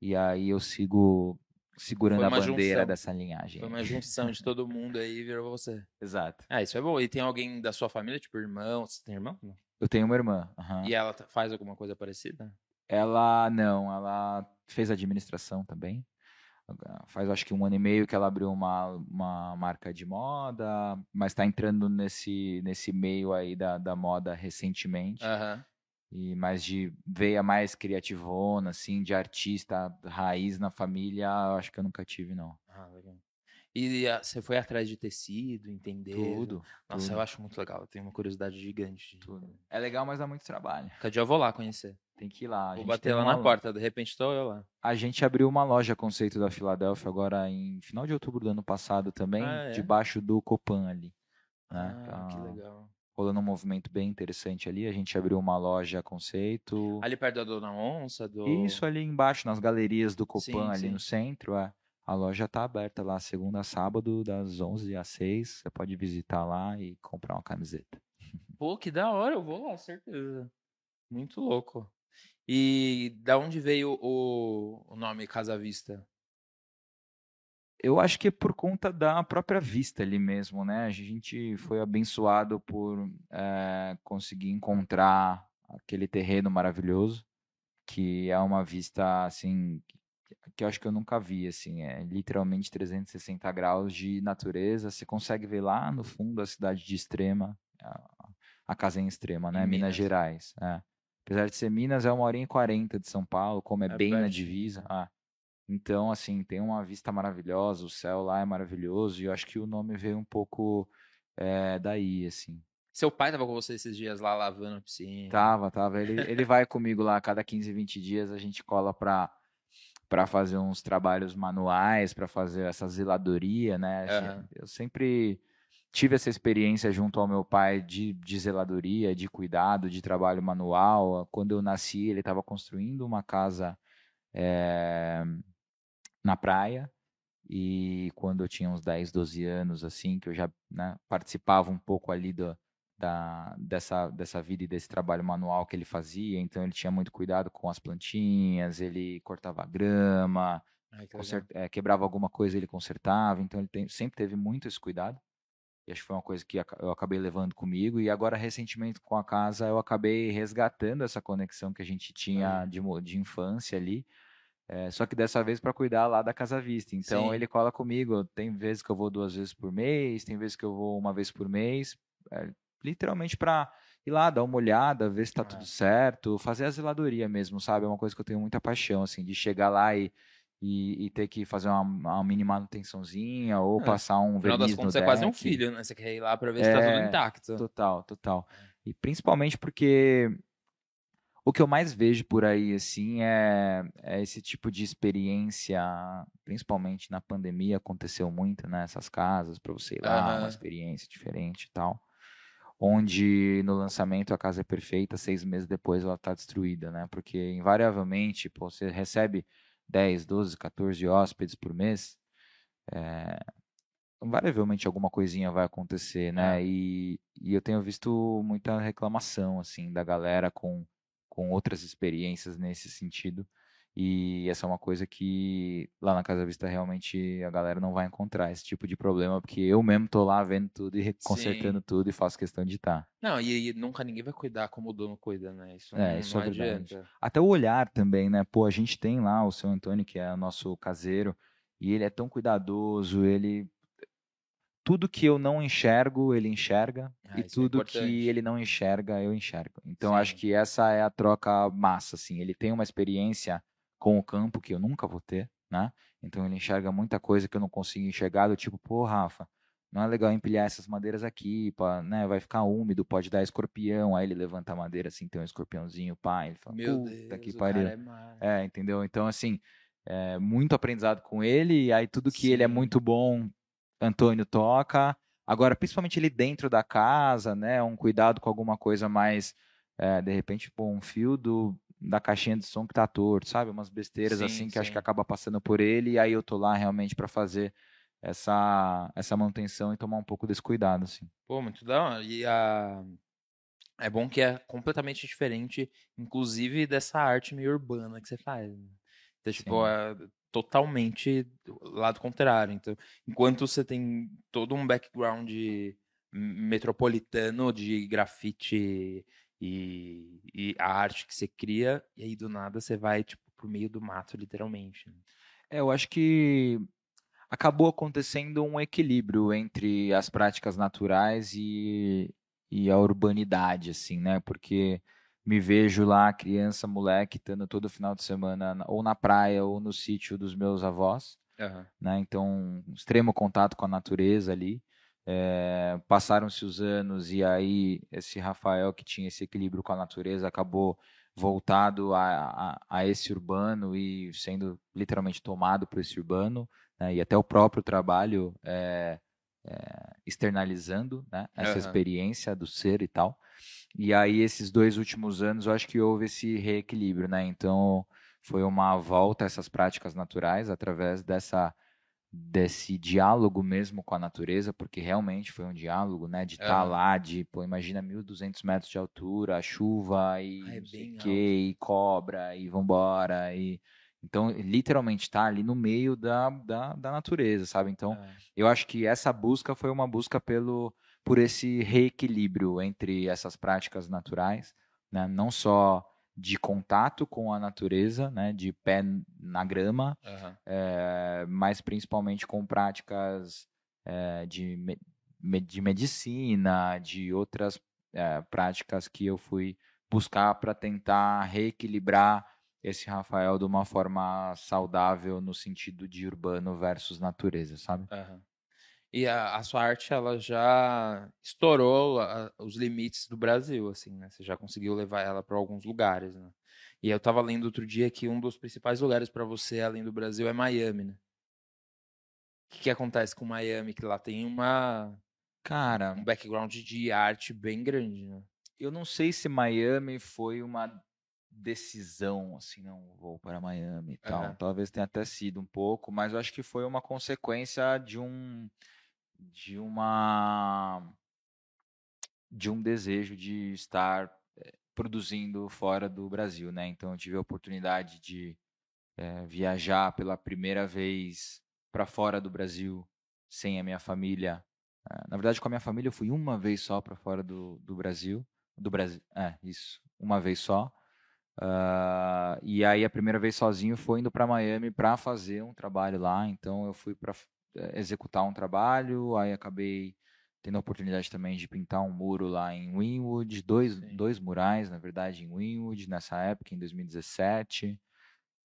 E aí eu sigo segurando a bandeira junção. dessa linhagem. Foi uma junção de todo mundo aí e virou você. [LAUGHS] Exato. Ah, isso é bom. E tem alguém da sua família, tipo irmão? Você tem irmão? Eu tenho uma irmã. Uhum. E ela faz alguma coisa parecida? Ela não, ela fez administração também. Faz acho que um ano e meio que ela abriu uma, uma marca de moda, mas está entrando nesse, nesse meio aí da, da moda recentemente. Uhum e mais de veia mais criativona, assim, de artista raiz na família, eu acho que eu nunca tive, não. Ah, legal. E você foi atrás de tecido, entender? Tudo. Nossa, tudo. eu acho muito legal. Eu tenho uma curiosidade gigante. Tudo. É legal, mas dá muito trabalho. Cada dia eu vou lá conhecer. Tem que ir lá. Vou bater lá na loja. porta, de repente estou eu lá. A gente abriu uma loja conceito da Filadélfia agora em final de outubro do ano passado também, ah, é? debaixo do Copan ali. Né? Ah, que legal rolando um movimento bem interessante ali. A gente abriu uma loja conceito. Ali perto da Dona Onça? Do... Isso, ali embaixo, nas galerias do Copan, sim, ali sim. no centro. É. A loja está aberta lá segunda a sábado, das 11 às 6. Você pode visitar lá e comprar uma camiseta. Pô, que da hora, eu vou lá, certeza. Muito louco. E da onde veio o, o nome Casa Vista? Eu acho que é por conta da própria vista ali mesmo, né? A gente foi abençoado por é, conseguir encontrar aquele terreno maravilhoso, que é uma vista, assim, que eu acho que eu nunca vi, assim, é literalmente 360 graus de natureza. Você consegue ver lá no fundo a cidade de Extrema, a, a casa em Extrema, né? Minas. Minas Gerais. É. Apesar de ser Minas, é uma hora e quarenta de São Paulo, como é, é bem perto. na divisa. Ah. Então, assim, tem uma vista maravilhosa, o céu lá é maravilhoso, e eu acho que o nome veio um pouco é, daí, assim. Seu pai tava com você esses dias lá lavando a piscina? Tava, tava. Ele, ele vai comigo lá cada 15, 20 dias, a gente cola pra, pra fazer uns trabalhos manuais, para fazer essa zeladoria, né? Uhum. Eu sempre tive essa experiência junto ao meu pai de, de zeladoria, de cuidado, de trabalho manual. Quando eu nasci, ele estava construindo uma casa é, na praia. E quando eu tinha uns 10, 12 anos, assim, que eu já né, participava um pouco ali do, da, dessa, dessa vida e desse trabalho manual que ele fazia, então ele tinha muito cuidado com as plantinhas, ele cortava grama, Ai, consert, é, quebrava alguma coisa, ele consertava, então ele tem, sempre teve muito esse cuidado. E acho que foi uma coisa que eu acabei levando comigo. E agora, recentemente, com a casa, eu acabei resgatando essa conexão que a gente tinha de, de infância ali. É, só que dessa vez para cuidar lá da Casa Vista. Então Sim. ele cola comigo. Tem vezes que eu vou duas vezes por mês, tem vezes que eu vou uma vez por mês. É, literalmente para ir lá, dar uma olhada, ver se está é. tudo certo, fazer a zeladoria mesmo, sabe? É uma coisa que eu tenho muita paixão, assim, de chegar lá e, e, e ter que fazer uma, uma mini manutençãozinha ou é. passar um verniz das contas, no é quase um filho, né? Você quer ir lá para ver se está tudo é, intacto. Total, total. E principalmente porque o que eu mais vejo por aí, assim, é, é, esse tipo de experiência, principalmente na pandemia, aconteceu muito né, casas, para você ir lá, uhum. uma experiência diferente e tal. Onde no lançamento a casa é perfeita, seis meses depois ela está destruída, né? Porque invariavelmente, pô, você recebe 10, 12, 14 hóspedes por mês, é, invariavelmente alguma coisinha vai acontecer, né? É. E, e eu tenho visto muita reclamação, assim, da galera com, com outras experiências nesse sentido. E essa é uma coisa que lá na Casa Vista realmente a galera não vai encontrar esse tipo de problema, porque eu mesmo tô lá vendo tudo e consertando Sim. tudo e faço questão de estar. Não, e, e nunca ninguém vai cuidar como o dono cuida, né? Isso É, não, isso não é verdade. adianta. Até o olhar também, né? Pô, a gente tem lá o seu Antônio, que é o nosso caseiro, e ele é tão cuidadoso, ele. Tudo que eu não enxergo, ele enxerga, Ah, e é tudo importante. que ele não enxerga, eu enxergo. Então, acho Sim. que essa é a troca massa, assim. Ele tem uma experiência com o campo que eu nunca vou ter, né? Então, ele enxerga muita coisa que eu não consigo enxergar, do tipo, pô, Rafa, não é legal empilhar essas madeiras aqui, pá, né? Vai ficar úmido, pode dar escorpião. Aí ele levanta a madeira assim, tem um escorpiãozinho, pá, ele fala, Meu Deus, que pariu. é. É, entendeu? Então, assim, é, muito aprendizado com ele, e aí tudo que ele é Sim. muito bom, Antônio toca. Agora, principalmente ele dentro da casa, né? Um cuidado com alguma coisa mais, é, de repente, pô, um fio do, da caixinha de som que tá torto, sabe? Umas besteiras Sim, assim que acho sim. que acaba passando por ele, e aí eu tô lá realmente para fazer essa, essa manutenção e tomar um pouco desse cuidado, assim. Pô, muito da hora. E a... é bom que é completamente diferente, inclusive dessa arte meio urbana que você faz. né? Então, tipo, é totalmente do lado contrário. Então, enquanto você tem todo um background metropolitano de grafite e, e a arte que você cria, e aí do nada você vai, tipo, pro meio do mato, literalmente. né? É, eu acho que acabou acontecendo um equilíbrio entre as práticas naturais e, e a urbanidade, assim, né? Porque me vejo lá, criança, moleque, estando todo final de semana na- ou na praia ou no sítio dos meus avós, né? Então, um extremo contato com a natureza ali. É, Passaram-se os anos e aí esse Rafael que tinha esse equilíbrio com a natureza acabou voltado a, a, a esse urbano e sendo literalmente tomado por esse urbano, né? E até o próprio trabalho é, é, externalizando, né? Essa Aham. experiência do ser e tal. E aí esses dois últimos anos eu acho que houve esse reequilíbrio, né? Então foi uma volta a essas práticas naturais através dessa desse diálogo mesmo com a natureza, porque realmente foi um diálogo, né, de estar Aham. lá, de, pô, imagina 1.200 metros de altura, a chuva e Ah, é quê, e cobra, e vambora, e... Então, literalmente estar ali no meio da, da, da natureza, sabe? Então, É. eu acho que essa busca foi uma busca pelo por esse reequilíbrio entre essas práticas naturais, né? não só de contato com a natureza, né? de pé na grama, Aham. eh, mas principalmente com práticas eh, de, me- de medicina, de outras eh, práticas que eu fui buscar para tentar reequilibrar esse Rafael de uma forma saudável no sentido de urbano versus natureza, sabe? Aham. E a, a sua arte, ela já estourou a- os limites do Brasil, assim, né? Você já conseguiu levar ela para alguns lugares, né? E eu tava lendo outro dia que um dos principais lugares para você, além do Brasil, é Miami, né? O que, que acontece com Miami? Que lá tem uma, Cara, um background de arte bem grande, né? eu não sei se Miami foi uma decisão, assim, não vou para Miami e tal. Aham. Talvez tenha até sido um pouco, mas eu acho que foi uma consequência de um de uma de um desejo de estar eh, produzindo fora do Brasil, né? Então eu tive a oportunidade de eh, viajar pela primeira vez para fora do Brasil sem a minha família. Eh, Na verdade, com a minha família eu fui uma vez só para fora do, do Brasil, do Brasil, é isso, uma vez só. Ah, e aí a primeira vez sozinho foi indo para Miami para fazer um trabalho lá. Então eu fui para executar um trabalho, aí acabei tendo a oportunidade também de pintar um muro lá em Wynwood, dois, Sim. dois murais, na verdade, em Wynwood, nessa época, em 2017.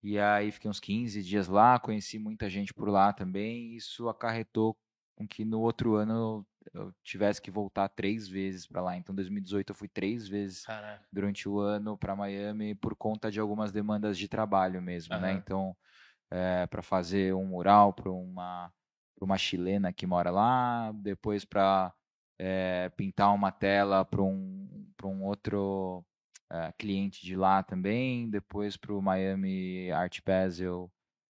E aí fiquei uns 15 dias lá, conheci muita gente por lá também. E isso acarretou com que no outro ano eu, tivesse que voltar três vezes para lá. Então, em 2018 eu fui três vezes Caraca. durante o ano para Miami por conta de algumas demandas de trabalho mesmo, né? Aham. Então, para fazer um mural para uma pra uma chilena que mora lá, depois para pintar uma tela para um para um outro eh, cliente de lá também, depois para o Miami Art Basel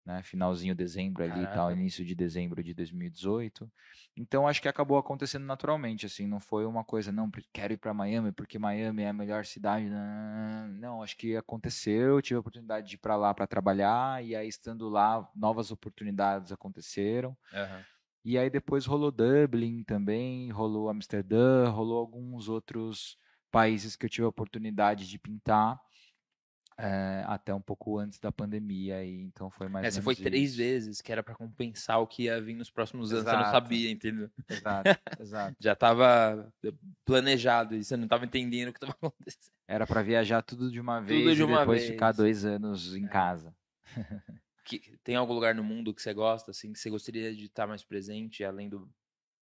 né? Finalzinho de dezembro ali e tal, início de dezembro de 2018. Então acho que acabou acontecendo naturalmente, assim, não foi uma coisa, não, quero ir para Miami porque Miami é a melhor cidade. Não, não, acho que aconteceu, tive a oportunidade de ir para lá para trabalhar e aí estando lá, novas oportunidades aconteceram. Aham. E aí depois rolou Dublin também, rolou Amsterdã, rolou alguns outros países que eu tive a oportunidade de pintar eh, até um pouco antes da pandemia. E, então foi mais É, você foi menos três isso. vezes, que era pra compensar o que ia vir nos próximos anos. Você não Exato. sabia, entendeu? Exato, [LAUGHS] exato. Já tava planejado e você não tava entendendo o que tava [LAUGHS] acontecendo. Era para viajar tudo de uma vez de e uma depois vez. ficar dois anos em É. casa. Que- tem algum lugar no mundo que você gosta, assim, que você gostaria de estar mais presente, além do,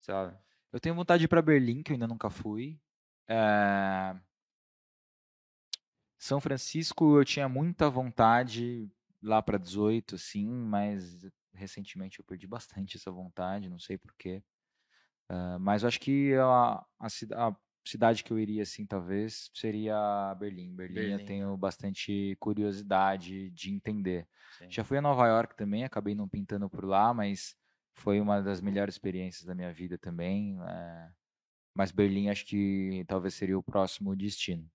sei lá, Eu tenho vontade de ir para Berlim, que eu ainda nunca fui. Eh, São Francisco eu tinha muita vontade lá para 18, assim, mas recentemente eu perdi bastante essa vontade, não sei porquê. mas eu acho que a, a a cidade que eu iria, assim, talvez, seria Berlim. Berlim, eu Berlim. tenho bastante curiosidade de entender. Sim. Já fui a Nova York também, acabei não pintando por lá, mas foi uma das melhores experiências da minha vida também. eh, Mas Berlim acho que talvez seria o próximo destino.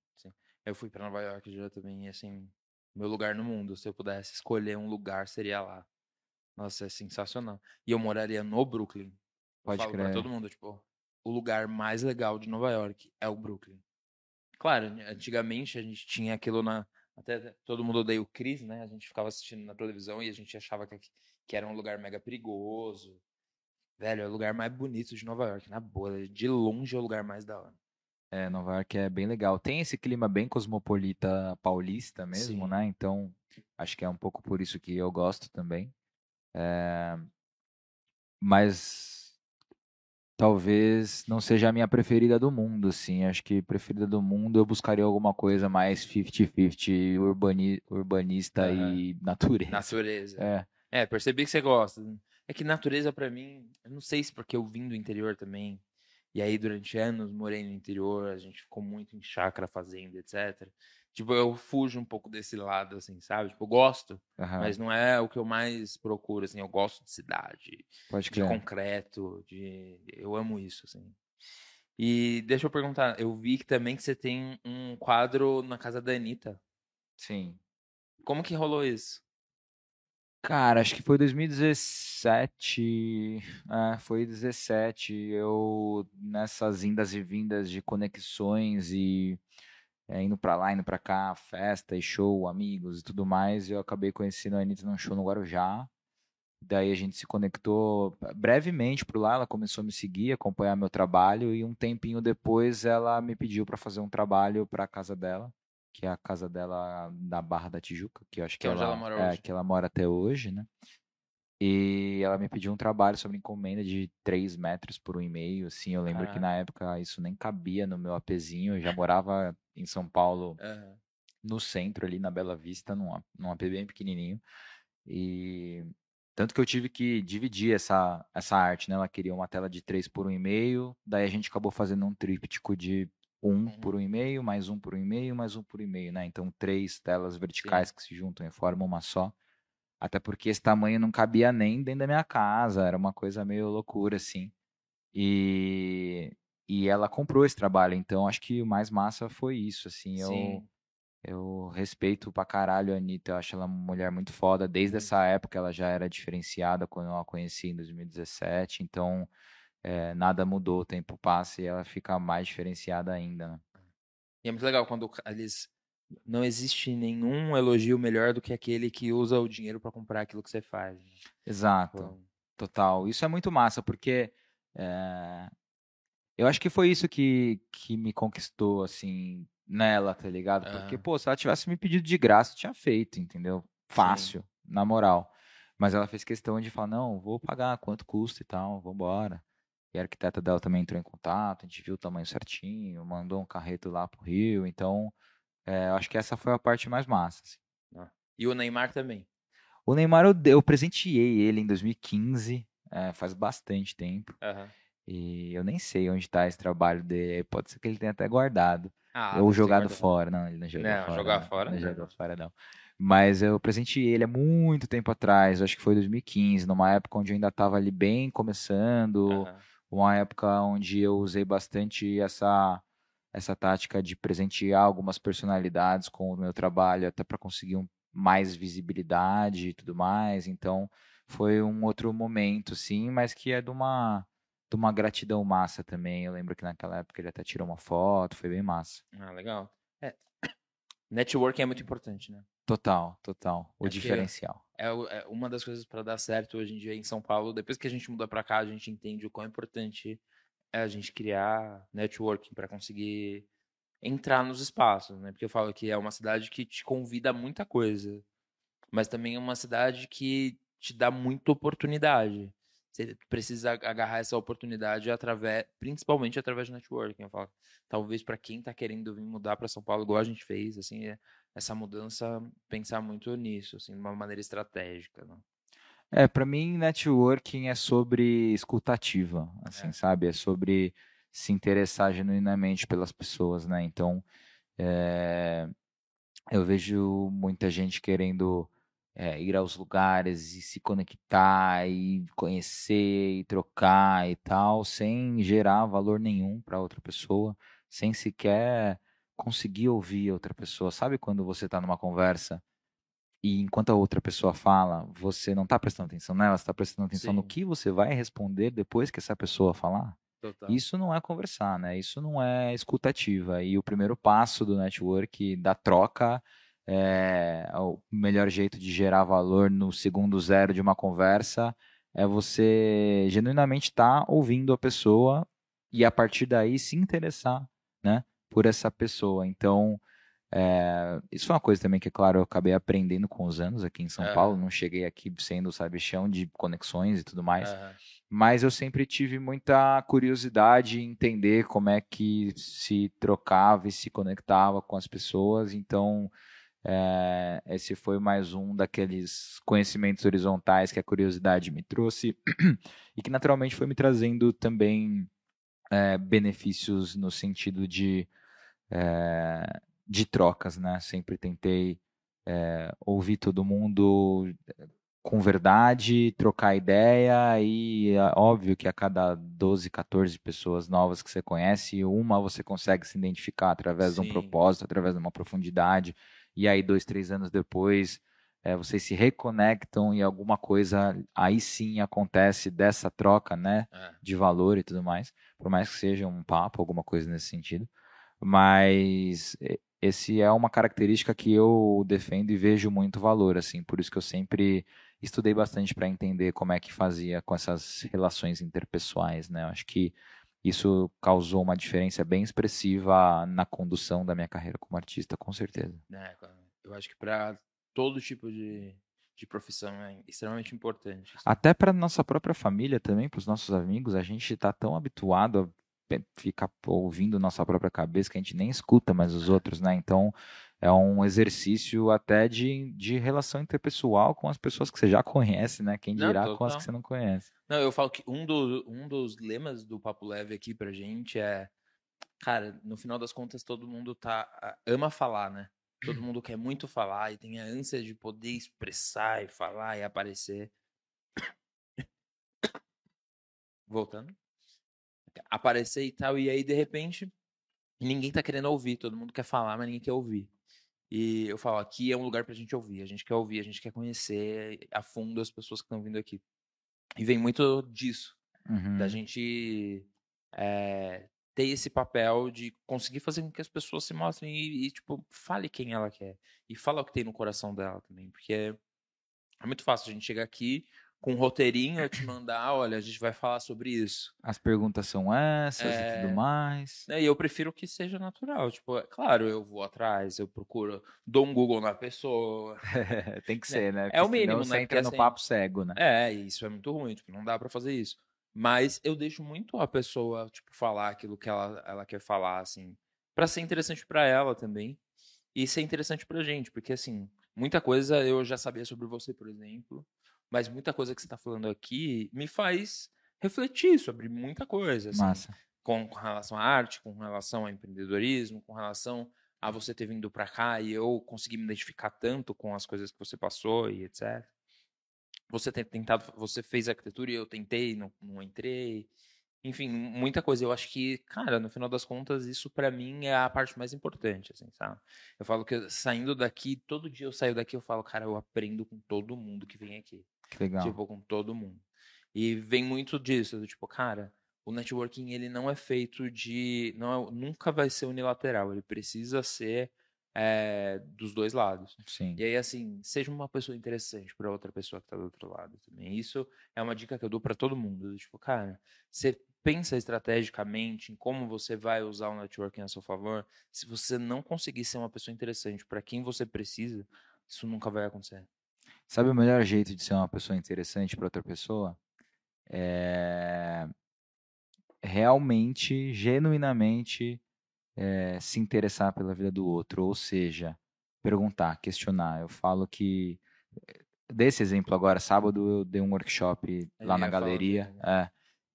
Eu fui pra Nova York já também, e assim, meu lugar no mundo, se eu pudesse escolher um lugar, seria lá. Nossa, é sensacional. E eu moraria no Brooklyn. Eu Pode pra crer. todo mundo, tipo, o lugar mais legal de Nova York é o Brooklyn. Claro, antigamente a gente tinha aquilo na. Até todo mundo odeia o Chris, né? A gente ficava assistindo na televisão e a gente achava que, que era um lugar mega perigoso. Velho, é o lugar mais bonito de Nova York, na boa. De longe é o lugar mais da hora. É, Nova York é bem legal. Tem esse clima bem cosmopolita paulista mesmo, Sim. né? Então, acho que é um pouco por isso que eu gosto também. É, Mas talvez não seja a minha preferida do mundo, assim. Acho que preferida do mundo eu buscaria alguma coisa mais 50-50 urbani... urbanista Aham. e natureza. Natureza. É, É, percebi que você gosta. É que natureza pra mim, eu não sei se porque eu vim do interior também. E aí durante anos morei no interior, a gente ficou muito em chácara, fazenda, etc. Tipo, eu fujo um pouco desse lado, assim, sabe? Tipo, eu gosto, aham, mas não é o que eu mais procuro, assim. Eu gosto de cidade, pode de concreto, de... Eu amo isso, assim. E deixa eu perguntar, eu vi que também que você tem um quadro na casa da Anitta. Sim. Como que rolou isso? Cara, acho que foi 2017. É, foi 17. Eu, nessas indas e vindas de conexões e é, indo pra lá, indo pra cá, festa e show, amigos e tudo mais, eu acabei conhecendo a Anitta num show no Guarujá. Daí a gente se conectou brevemente por lá, ela começou a me seguir, acompanhar meu trabalho e um tempinho depois ela me pediu pra fazer um trabalho pra casa dela, que é a casa dela na Barra da Tijuca, que eu acho que, Que é onde ela mora é, hoje. que ela mora até hoje, né? E ela me pediu um trabalho sobre encomenda de 3 metros por um e meio, assim, eu lembro que Caraca. na época isso nem cabia no meu APzinho, eu já morava em São Paulo, Aham. no centro, ali na Bela Vista, num, num AP bem pequenininho. E tanto que eu tive que dividir essa, essa arte, né? Ela queria uma tela de 3 por 1,5, daí a gente acabou fazendo um tríptico de 1 Uhum. por 1,5, mais um por 1,5, mais um por 1,5, né? Então, três telas verticais que se juntam e formam uma só. Até porque esse tamanho não cabia nem dentro da minha casa, era uma coisa meio loucura, assim. E, e ela comprou esse trabalho, então acho que o mais massa foi isso, assim. Eu, Sim. eu respeito pra caralho a Anitta, eu acho ela uma mulher muito foda. Desde Muito. essa época ela já era diferenciada quando eu a conheci em 2017, então é, nada mudou, o tempo passa e ela fica mais diferenciada ainda, né? E é muito legal quando eles. Não existe nenhum elogio melhor do que aquele que usa o dinheiro pra comprar aquilo que você faz. Exato. Tipo, Total. Isso é muito massa, porque é, eu acho que foi isso que, que me conquistou, assim, nela, tá ligado? Porque, Aham. pô, se ela tivesse me pedido de graça, eu tinha feito, entendeu? Fácil, na moral. Mas ela fez questão de falar, não, vou pagar quanto custa e tal, vambora. E a arquiteta dela também entrou em contato, a gente viu o tamanho certinho, mandou um carreto lá pro Rio, então, é, eu acho que essa foi a parte mais massa, assim. E o Neymar também. O Neymar, eu, eu presenteei ele em 2015, é, faz bastante tempo. Aham. E eu nem sei onde está esse trabalho dele. Pode ser que ele tenha até guardado. Ah, ou jogado guardado. fora. Não, ele não jogou Não, fora. jogar não. fora Não não. jogou fora, não. Mas eu presenteei ele há muito tempo atrás, acho que foi 2015, numa época onde eu ainda estava ali bem começando, uhum. Uma época onde eu usei bastante essa essa tática de presentear algumas personalidades com o meu trabalho até para conseguir um, mais visibilidade e tudo mais. Então, foi um outro momento, sim, mas que é de uma de uma gratidão massa também. Eu lembro que naquela época ele até tirou uma foto, foi bem massa. Ah, legal. É. [COUGHS] Networking é muito importante, né? Total, total. O Acho diferencial. É, é, uma das coisas para dar certo hoje em dia em São Paulo. Depois que a gente muda para cá, a gente entende o quão importante é a gente criar networking para conseguir entrar nos espaços, né? Porque eu falo que é uma cidade que te convida a muita coisa, mas também é uma cidade que te dá muita oportunidade. Você precisa agarrar essa oportunidade através, principalmente através de networking. Eu falo, talvez para quem está querendo vir mudar para São Paulo, igual a gente fez, assim, é, essa mudança, pensar muito nisso, assim, de uma maneira estratégica. Né? É, para mim, networking é sobre escutativa, assim, é. sabe? É sobre se interessar genuinamente pelas pessoas, né? Então, é, eu vejo muita gente querendo é, ir aos lugares e se conectar e conhecer e trocar e tal, sem gerar valor nenhum para outra pessoa, sem sequer conseguir ouvir outra pessoa. Sabe quando você está numa conversa e enquanto a outra pessoa fala, você não está prestando atenção nela, você está prestando atenção Sim. no que você vai responder depois que essa pessoa falar? Total. Isso não é conversar, né? Isso não é escutativa. E o primeiro passo do network, da troca, é, o melhor jeito de gerar valor no segundo zero de uma conversa é você genuinamente estar tá ouvindo a pessoa e a partir daí se interessar, né, por essa pessoa. Então, é, isso é uma coisa também que, claro, eu acabei aprendendo com os anos aqui em São é. Paulo. Não cheguei aqui sendo, sabe, chão de conexões e tudo mais. É. Mas eu sempre tive muita curiosidade em entender como é que se trocava e se conectava com as pessoas. Então, é, esse foi mais um daqueles conhecimentos horizontais que a curiosidade me trouxe [CLEARS THROAT] e que naturalmente foi me trazendo também é, benefícios no sentido de é, de trocas, né? Sempre tentei é, ouvir todo mundo eh, com verdade, trocar ideia e é óbvio que a cada 12, 14 pessoas novas que você conhece, uma você consegue se identificar através Sim. de um propósito, através de uma profundidade e aí dois, três anos depois é, vocês se reconectam e alguma coisa aí sim acontece dessa troca, né, é. de valor e tudo mais, por mais que seja um papo, alguma coisa nesse sentido, mas esse é uma característica que eu defendo e vejo muito valor, assim, por isso que eu sempre estudei bastante para entender como é que fazia com essas relações interpessoais, né? Eu acho que isso causou uma diferença bem expressiva na condução da minha carreira como artista, com certeza. É, eu acho que para todo tipo de, de profissão é extremamente importante. Assim. Até para nossa própria família também, para os nossos amigos, a gente está tão habituado a fica ouvindo nossa própria cabeça que a gente nem escuta mais os outros, né? Então é um exercício até de, de relação interpessoal com as pessoas que você já conhece, né? Quem dirá não, com as que você não conhece. Não, eu falo que um, do, um dos lemas do Papo Leve aqui pra gente é, cara, no final das contas todo mundo tá ama falar, né? Todo mundo quer muito falar e tem a ânsia de poder expressar e falar e aparecer. [COUGHS] Voltando aparecer e tal, e aí de repente ninguém tá querendo ouvir, todo mundo quer falar, mas ninguém quer ouvir. E eu falo, aqui é um lugar pra gente ouvir, a gente quer ouvir, a gente quer conhecer a fundo as pessoas que estão vindo aqui. E vem muito disso, uhum. da gente é, ter esse papel de conseguir fazer com que as pessoas se mostrem e, e, tipo, fale quem ela quer. E fala o que tem no coração dela também, porque é, é muito fácil a gente chegar aqui, com um roteirinho, eu te mandar, olha, a gente vai falar sobre isso. As perguntas são essas é... e tudo mais. É, e eu prefiro que seja natural. Tipo, é claro, eu vou atrás, eu procuro, dou um Google na pessoa. [LAUGHS] Tem que ser, né? Porque é o mínimo, né? Você entra no assim, papo cego, né? É, isso é muito ruim, tipo, não dá para fazer isso. Mas eu deixo muito a pessoa, tipo, falar aquilo que ela, ela quer falar, assim, para ser interessante para ela também. E ser interessante pra gente, porque assim, muita coisa eu já sabia sobre você, por exemplo mas muita coisa que você está falando aqui me faz refletir sobre muita coisa. Assim, Massa. Com, com, relação à arte, com relação ao empreendedorismo, com relação a você ter vindo para cá e eu consegui me identificar tanto com as coisas que você passou e etc. Você ter tentado, você fez arquitetura e eu tentei, não, não entrei. Enfim, muita coisa. Eu acho que, cara, no final das contas, isso para mim é a parte mais importante, assim, sabe? Eu falo que saindo daqui, todo dia eu saio daqui, eu falo, cara, eu aprendo com todo mundo que vem aqui. Legal. Tipo, com todo mundo. E vem muito disso, do tipo, cara, o networking ele não é feito de, não é, nunca vai ser unilateral, ele precisa ser é, dos dois lados. Sim. E aí, assim, seja uma pessoa interessante para outra pessoa que está do outro lado também. Isso é uma dica que eu dou para todo mundo. Tipo, cara, você pensa estrategicamente em como você vai usar o networking a seu favor. Se você não conseguir ser uma pessoa interessante para quem você precisa, isso nunca vai acontecer. Sabe o melhor jeito de ser uma pessoa interessante para outra pessoa? É realmente, genuinamente é, se interessar pela vida do outro, ou seja, perguntar, questionar. Eu falo que desse exemplo agora, sábado eu dei um workshop lá na galeria, é,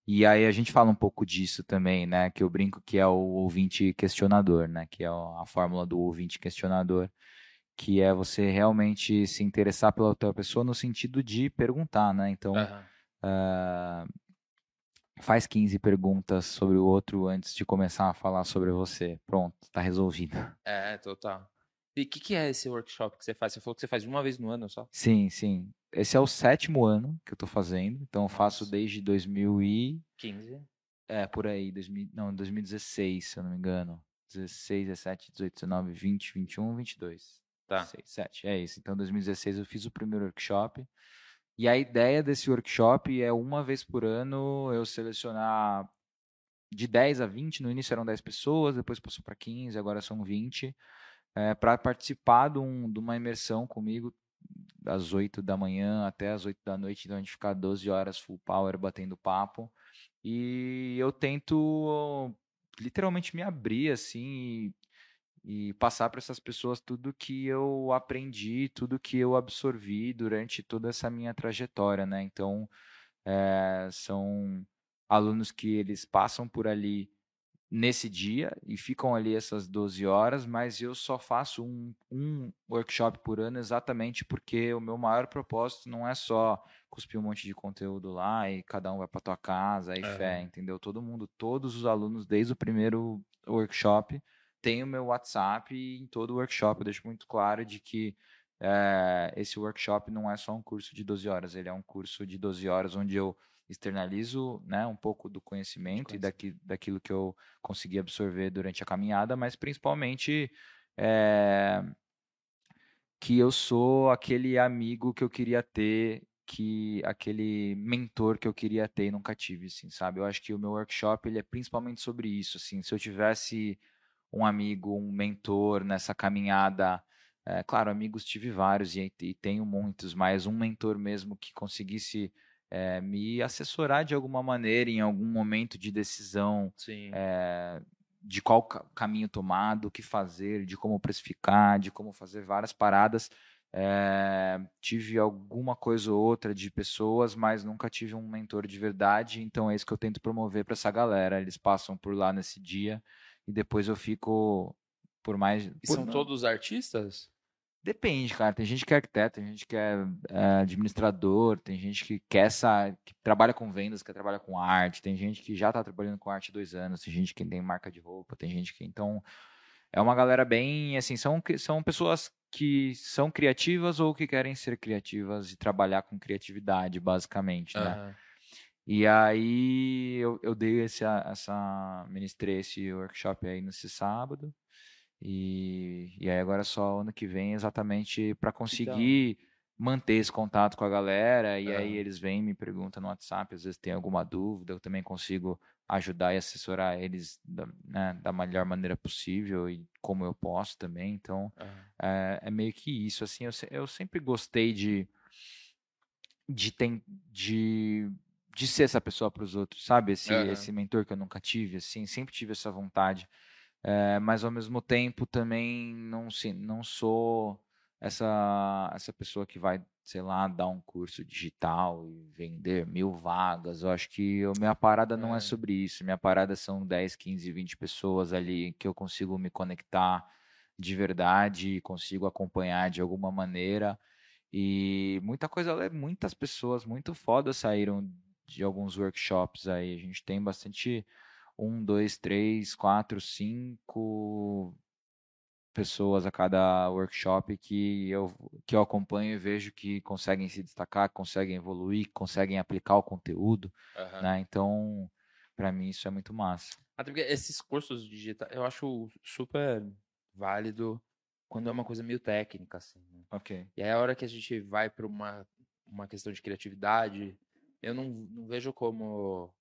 e aí a gente fala um pouco disso também, né? Que eu brinco que é o ouvinte questionador, né? Que é a fórmula do ouvinte questionador, que é você realmente se interessar pela outra pessoa no sentido de perguntar, né? Então, uhum. uh, faz 15 perguntas sobre o outro antes de começar a falar sobre você. Pronto, tá resolvido. É, total. E o que, que, é esse workshop que você faz? Você falou que você faz uma vez no ano só? Sim, sim. Esse é o sétimo ano que eu tô fazendo. Então eu faço desde 2015. É, por aí. 2000, não, 2016, se eu não me engano. 16, 17, 18, 19, 20, 21, 22. Tá. 16, 7. É isso. Então, em 2016 eu fiz o primeiro workshop. E a ideia desse workshop é uma vez por ano eu selecionar de 10 a 20, no início eram 10 pessoas, depois passou para 15, agora são 20, é, para participar de, um, de, uma imersão comigo das 8 da manhã até as 8 da noite, então a gente fica 12 horas full power batendo papo. E eu tento literalmente me abrir assim e passar para essas pessoas tudo que eu aprendi, tudo que eu absorvi durante toda essa minha trajetória, né? Então, é, são alunos que eles passam por ali nesse dia e ficam ali essas 12 horas, mas eu só faço um, um workshop por ano exatamente porque o meu maior propósito não é só cuspir um monte de conteúdo lá e cada um vai para tua casa e é. fé, entendeu? Todo mundo, todos os alunos, desde o primeiro workshop, tem o meu WhatsApp e em todo o workshop eu deixo muito claro de que é, esse workshop não é só um curso de 12 horas, ele é um curso de 12 horas onde eu externalizo né, um pouco do conhecimento e daqui, daquilo que eu consegui absorver durante a caminhada, mas principalmente é, que eu sou aquele amigo que eu queria ter, que aquele mentor que eu queria ter e nunca tive, assim, sabe? Eu acho que o meu workshop ele é principalmente sobre isso, assim. Se eu tivesse um amigo, um mentor nessa caminhada. É, claro, amigos tive vários e, e, tenho muitos, mas um mentor mesmo que conseguisse é, me assessorar de alguma maneira em algum momento de decisão é, de qual caminho tomar, do que fazer, de como precificar, de como fazer várias paradas. É, tive alguma coisa ou outra de pessoas, mas nunca tive um mentor de verdade, então é isso que eu tento promover para essa galera. Eles passam por lá nesse dia e depois eu fico por mais. E são todos artistas? Depende, cara. Tem gente que é arquiteto, tem gente que é, é administrador, tem gente que quer essa, que trabalha com vendas, que trabalha com arte, tem gente que já está trabalhando com arte há dois anos, tem gente que tem marca de roupa, tem gente que. Então, é uma galera bem. Assim, são, são pessoas que são criativas ou que querem ser criativas e trabalhar com criatividade, basicamente, né? Uhum. E aí eu, eu dei esse, essa, ministrei esse workshop aí nesse sábado. E, e aí agora só ano que vem exatamente para conseguir então. manter esse contato com a galera. E aí eles vêm me perguntam no WhatsApp, às vezes tem alguma dúvida, eu também consigo ajudar e assessorar eles da, né, da melhor maneira possível e como eu posso também. Então é, é, meio que isso. Assim, eu, eu sempre gostei de de, tem, de de ser essa pessoa para os outros, sabe? Esse, uhum. esse mentor que eu nunca tive, assim, sempre tive essa vontade. É, mas ao mesmo tempo também não, sim, não sou essa, essa pessoa que vai, sei lá, dar um curso digital e vender mil vagas. Eu acho que a minha parada não é. é sobre isso. Minha parada são 10, 15, 20 pessoas ali que eu consigo me conectar de verdade, consigo acompanhar de alguma maneira. E muita coisa, muitas pessoas muito fodas saíram de alguns workshops aí. A gente tem bastante um, dois, três, quatro, cinco pessoas a cada workshop que eu, que eu acompanho e vejo que conseguem se destacar, conseguem evoluir, conseguem aplicar o conteúdo, uhum. né? Então, para mim isso é muito massa. Até porque esses cursos digitais eu acho super válido quando é uma coisa meio técnica, assim. Né? Ok. E aí a hora que a gente vai para uma, uma questão de criatividade, eu não, não vejo como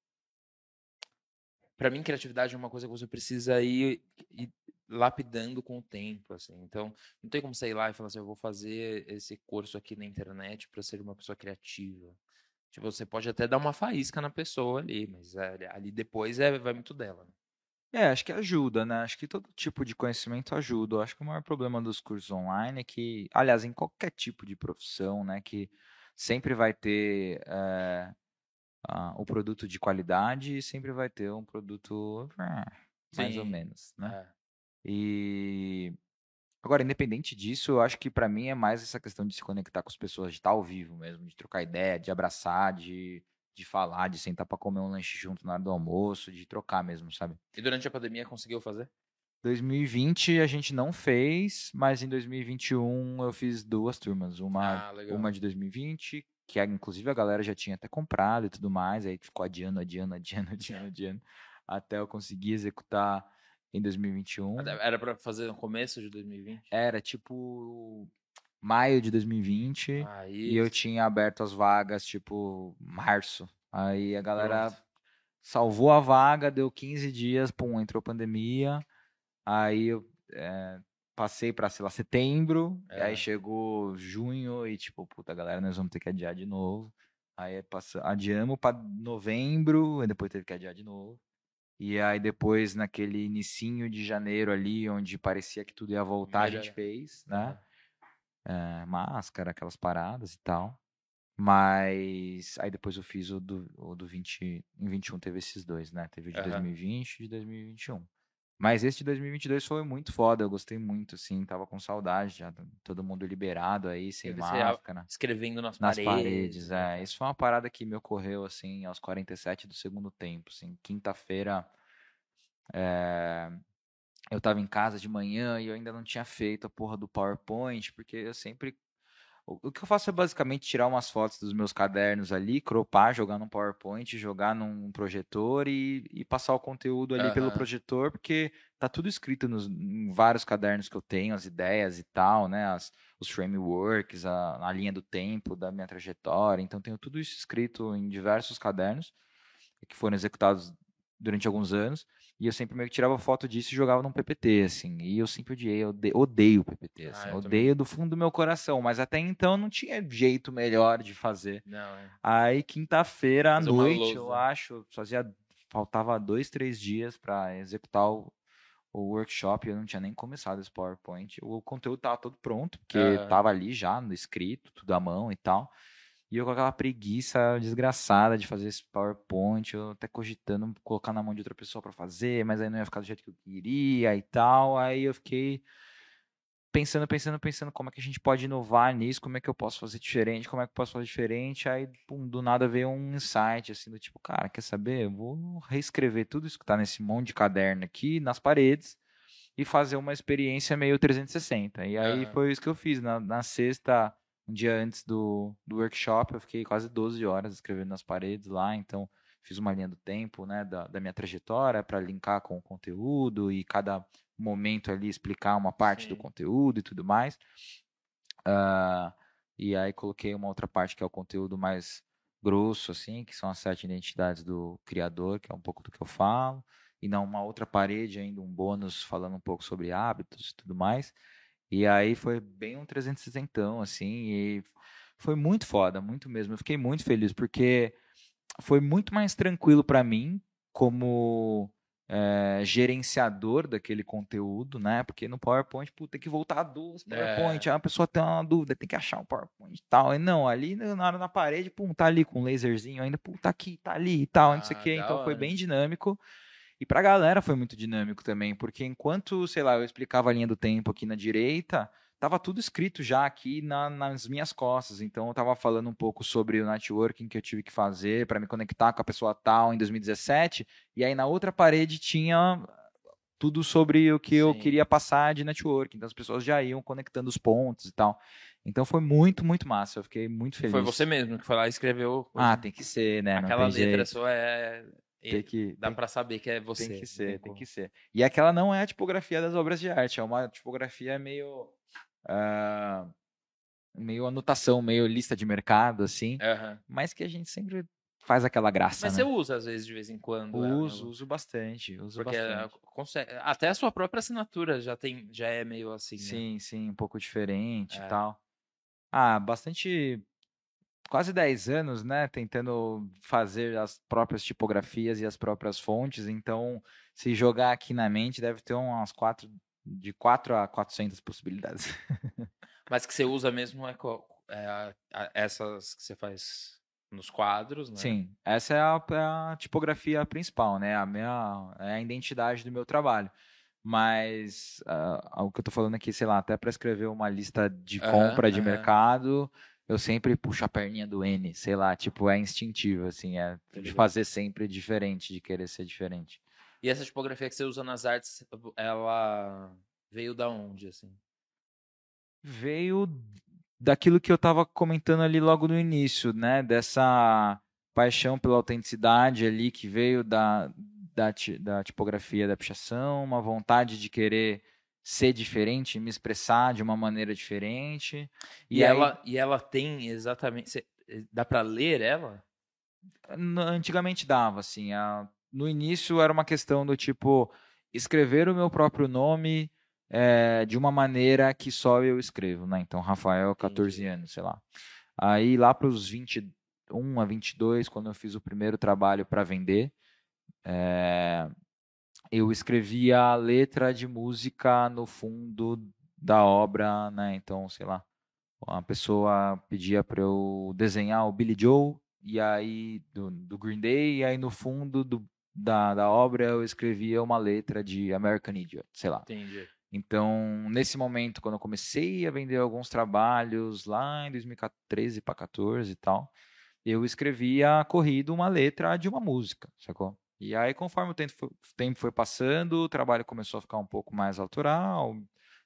para mim criatividade é uma coisa que você precisa ir, ir, lapidando com o tempo assim então não tem como sair lá e falar assim eu vou fazer esse curso aqui na internet para ser uma pessoa criativa tipo, você pode até dar uma faísca na pessoa ali mas é, ali depois é, vai muito dela né? É, acho que ajuda, né? Acho que todo tipo de conhecimento ajuda. Eu acho que o maior problema dos cursos online é que, aliás, em qualquer tipo de profissão, né, que sempre vai ter é, uh, o produto de qualidade e sempre vai ter um produto uh, mais Sim. ou menos, né? É. E agora, independente disso, eu acho que para mim é mais essa questão de se conectar com as pessoas, de estar ao vivo mesmo, de trocar ideia, de abraçar, de, de falar, de sentar para comer um lanche junto na hora do almoço, de trocar mesmo, sabe? E durante a pandemia conseguiu fazer? 2020 a gente não fez, mas em 2021 eu fiz duas turmas. Uma, ah, uma de 2020 que inclusive a galera já tinha até comprado e tudo mais, aí ficou adiando, adiando, [LAUGHS] adiando, adiando, adiando, até eu conseguir executar em 2021. Era para fazer no começo de 2020? Era tipo maio de 2020 ah, e eu tinha aberto as vagas tipo março. Aí a galera Pronto. salvou a vaga, deu 15 dias, pum, entrou pandemia. Aí eu é, passei para sei lá, setembro, é. aí chegou junho e tipo, puta, galera, nós vamos ter que adiar de novo. Aí passa, adiamos para novembro, e depois teve que adiar de novo. E aí depois, naquele inicinho de janeiro ali, onde parecia que tudo ia voltar, a gente fez, né? É, máscara, aquelas paradas e tal. Mas aí depois eu fiz o do, o do 20, em 21 teve esses dois, né? Teve o de uhum. 2020 e de 2021. Mas esse de 2022 foi muito foda, eu gostei muito, assim, tava com saudade já, todo mundo liberado aí, sem máscara. Escrevendo nas, nas paredes. paredes é. Isso foi uma parada que me ocorreu, assim, aos 47 do segundo tempo, assim, quinta-feira, é... eu tava em casa de manhã e eu ainda não tinha feito a porra do PowerPoint, porque eu sempre o que eu faço é basicamente tirar umas fotos dos meus cadernos ali, cropar, jogar num PowerPoint, jogar num projetor e, e passar o conteúdo ali uhum. pelo projetor, porque tá tudo escrito nos, em vários cadernos que eu tenho, as ideias e tal, né? As, os frameworks, a, a linha do tempo da minha trajetória. Então, tenho tudo isso escrito em diversos cadernos que foram executados durante alguns anos. E eu sempre meio que tirava foto disso e jogava num PPT, assim. E eu sempre odiei, odeio, odeio o PPT, assim. Ah, odeio também. do fundo do meu coração. Mas até então não tinha jeito melhor de fazer. Não, é. Aí, quinta-feira à noite, eu acho, fazia. Faltava dois, três dias para executar o, o workshop. Eu não tinha nem começado esse PowerPoint. O conteúdo tava todo pronto, porque uhum. tava ali já no escrito, tudo à mão e tal. E eu com aquela preguiça desgraçada de fazer esse PowerPoint, eu até cogitando colocar na mão de outra pessoa para fazer, mas aí não ia ficar do jeito que eu queria e tal. Aí eu fiquei pensando, pensando, pensando como é que a gente pode inovar nisso, como é que eu posso fazer diferente, como é que eu posso fazer diferente. Aí, pum, do nada veio um insight, assim, do tipo, cara, quer saber? Eu vou reescrever tudo isso que tá nesse monte de caderno aqui, nas paredes, e fazer uma experiência meio 360. E aí uhum. foi isso que eu fiz. Na, na sexta um dia antes do, do workshop, eu fiquei quase 12 horas escrevendo nas paredes lá, então fiz uma linha do tempo, né, da, da minha trajetória para linkar com o conteúdo e cada momento ali explicar uma parte Sim. do conteúdo e tudo mais. Uh, e aí coloquei uma outra parte que é o conteúdo mais grosso, assim, que são as sete identidades do criador, que é um pouco do que eu falo, e na uma outra parede ainda um bônus falando um pouco sobre hábitos e tudo mais. E aí foi bem um 360, assim, e foi muito foda, muito mesmo. Eu fiquei muito feliz, porque foi muito mais tranquilo para mim, como é, gerenciador daquele conteúdo, né? Porque no PowerPoint, pô, tem que voltar a duas PowerPoint, é. aí a pessoa tem uma dúvida, tem que achar um PowerPoint e tal. E não, ali na hora na parede, pum, tá ali com um laserzinho ainda, pô, tá aqui, tá ali e tal, ah, não sei o quê. Então hora. foi bem dinâmico. E pra galera foi muito dinâmico também, porque enquanto, sei lá, eu explicava a linha do tempo aqui na direita, tava tudo escrito já aqui na, nas minhas costas. Então eu tava falando um pouco sobre o networking que eu tive que fazer para me conectar com a pessoa tal em 2017, e aí na outra parede tinha tudo sobre o que Sim. eu queria passar de networking. Então as pessoas já iam conectando os pontos e tal. Então foi muito, muito massa. Eu fiquei muito feliz. Foi você mesmo que foi lá e escreveu. Ah, tem que ser, né? Aquela letra jeito. sua é. Tem que, Dá para saber que é você. Tem que ser, tem, tem que ser. E aquela não é a tipografia das obras de arte, é uma tipografia meio. Uh, meio anotação, meio lista de mercado, assim. Uhum. Mas que a gente sempre faz aquela graça. Mas né? você usa, às vezes, de vez em quando. Uso, uso bastante. Uso Porque bastante. até a sua própria assinatura já, tem, já é meio assim. Sim, né? sim, um pouco diferente é. e tal. Ah, bastante. Quase 10 anos, né? Tentando fazer as próprias tipografias e as próprias fontes. Então, se jogar aqui na mente, deve ter umas quatro, de 4 a 400 possibilidades. [LAUGHS] Mas que você usa mesmo é, é essas que você faz nos quadros, né? Sim, essa é a, é a, tipografia principal, né? A minha é a identidade do meu trabalho. Mas uh, o que eu tô falando aqui, sei lá, até para escrever uma lista de compra de mercado, eu sempre puxo a perninha do N, sei lá, tipo, é instintivo, assim, é de fazer sempre diferente, de querer ser diferente. E essa tipografia que você usa nas artes, ela veio da onde, assim? Veio daquilo que eu estava comentando ali logo no início, né? Dessa paixão pela autenticidade ali que veio da, da, da tipografia da pichação, uma vontade de querer ser diferente, me expressar de uma maneira diferente. E, e aí... ela, e ela tem exatamente. Dá para ler ela? Antigamente dava, assim. A, no início era uma questão do tipo escrever o meu próprio nome é, de uma maneira que só eu escrevo, né? Então, Rafael, 14 Entendi. anos, sei lá. Aí, lá para os 21 a 22, quando eu fiz o primeiro trabalho para vender, é, eu escrevia a letra de música no fundo da obra, né? Então, sei lá, a pessoa pedia para eu desenhar o Billy Joe, e aí, do, do Green Day, e aí no fundo do, da, da obra eu escrevia uma letra de American Idiot, sei lá. Entendi. Então, nesse momento, quando eu comecei a vender alguns trabalhos lá em 2013 para 14 e tal, eu escrevia corrido uma letra de uma música, sacou? E aí, conforme o tempo foi, tempo foi passando, o trabalho começou a ficar um pouco mais autoral,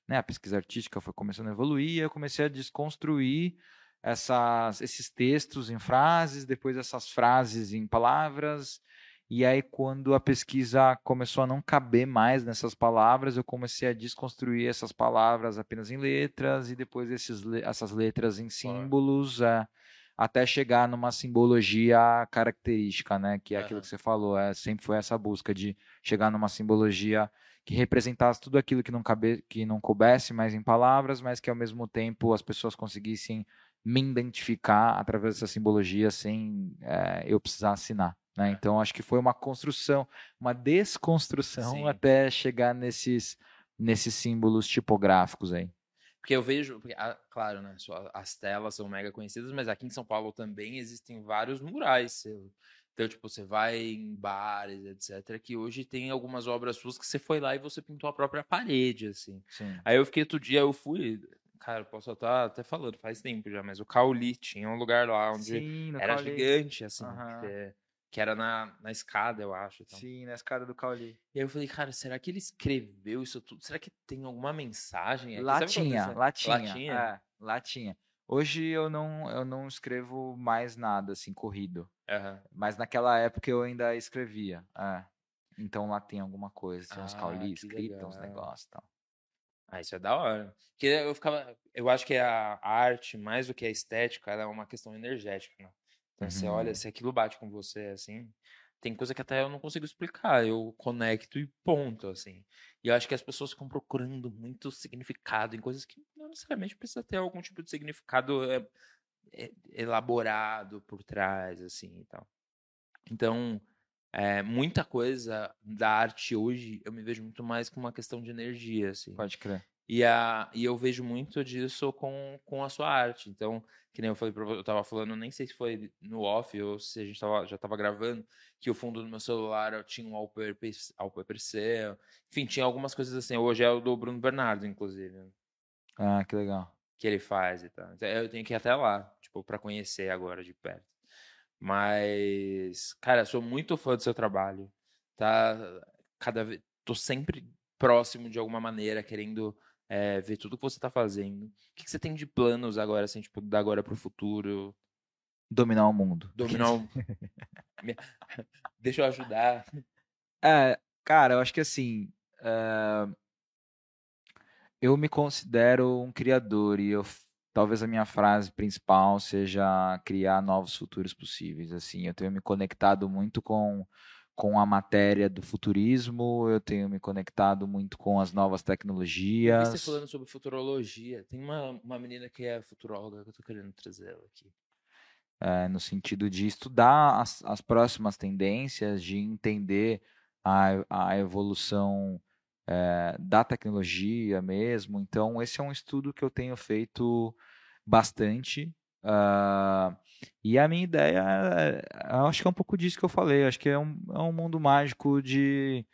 né? A pesquisa artística foi começando a evoluir, eu comecei a desconstruir essas, esses textos em frases, depois essas frases em palavras, e aí, quando a pesquisa começou a não caber mais nessas palavras, eu comecei a desconstruir essas palavras apenas em letras e depois esses, essas letras em símbolos, é, até chegar numa simbologia característica, né? Que é aquilo que você falou, é, sempre foi essa busca de chegar numa simbologia que representasse tudo aquilo que não, cabe, que não coubesse mais em palavras, mas que ao mesmo tempo as pessoas conseguissem me identificar através dessa simbologia sem é, eu precisar assinar. Né? É. Então, acho que foi uma construção, uma desconstrução Sim. até chegar nesses, nesses símbolos tipográficos aí. Porque eu vejo, porque, ah, claro, né, as telas são mega conhecidas, mas aqui em São Paulo também existem vários murais. Então, tipo, você vai em bares, etc., que hoje tem algumas obras suas que você foi lá e você pintou a própria parede, assim. Sim. Aí eu fiquei outro dia, eu fui, cara, posso estar até falando, faz tempo já, mas o Cauli tinha um lugar lá onde Sim, era Cauli. gigante, assim, uhum. Que era na, na escada, eu acho. Então. Sim, na escada do Cauli. E aí eu falei, cara, será que ele escreveu isso tudo? Será que tem alguma mensagem aqui? Lá tinha, lá tinha, lá tinha. É, lá tinha. Hoje eu não, eu não escrevo mais nada, assim, corrido. Uhum. Mas naquela época eu ainda escrevia. É. Então lá tem alguma coisa, tem uns ah, Cauli escritos, uns negócios e tal. Ah, isso é da hora. Porque eu ficava. Eu acho que a arte, mais do que a estética, é uma questão energética, né? Então uhum. você olha, se aquilo bate com você, assim, tem coisa que até eu não consigo explicar. Eu conecto e ponto, assim. E eu acho que as pessoas ficam procurando muito significado em coisas que não necessariamente precisa ter algum tipo de significado é, elaborado por trás, assim, e tal. Então, é, muita coisa da arte hoje eu me vejo muito mais como uma questão de energia, assim. Pode crer. E, a, e eu vejo muito disso com, com a sua arte. Então, que nem eu falei, eu tava falando, nem sei se foi no off ou se a gente tava, já tava gravando, que o fundo do meu celular eu tinha um seu. Enfim, tinha algumas coisas assim. Hoje é o do Bruno Bernardo, inclusive. Ah, que legal. Que ele faz e tal. Então, eu tenho que ir até lá, tipo, para conhecer agora de perto. Mas, cara, sou muito fã do seu trabalho. Tá cada vez tô sempre próximo de alguma maneira, querendo é, ver tudo que você está fazendo. O que, que, você tem de planos agora, assim, tipo, da agora para o futuro? Dominar o mundo. [LAUGHS] Dominar o... [LAUGHS] Deixa eu ajudar. É, cara, eu acho que assim. Uh... Eu me considero um criador e eu talvez a minha frase principal seja criar novos futuros possíveis. Assim, eu tenho me conectado muito com com a matéria do futurismo, eu tenho me conectado muito com as novas tecnologias. você falando sobre futurologia. Tem uma, uma menina que é futuróloga que eu estou querendo trazer ela aqui. É, no sentido de estudar as, as próximas tendências, de entender a, a evolução é, da tecnologia mesmo. Então, esse é um estudo que eu tenho feito bastante. Uh, e a minha ideia, é, acho que é um pouco disso que eu falei, acho que é um, é um mundo mágico de,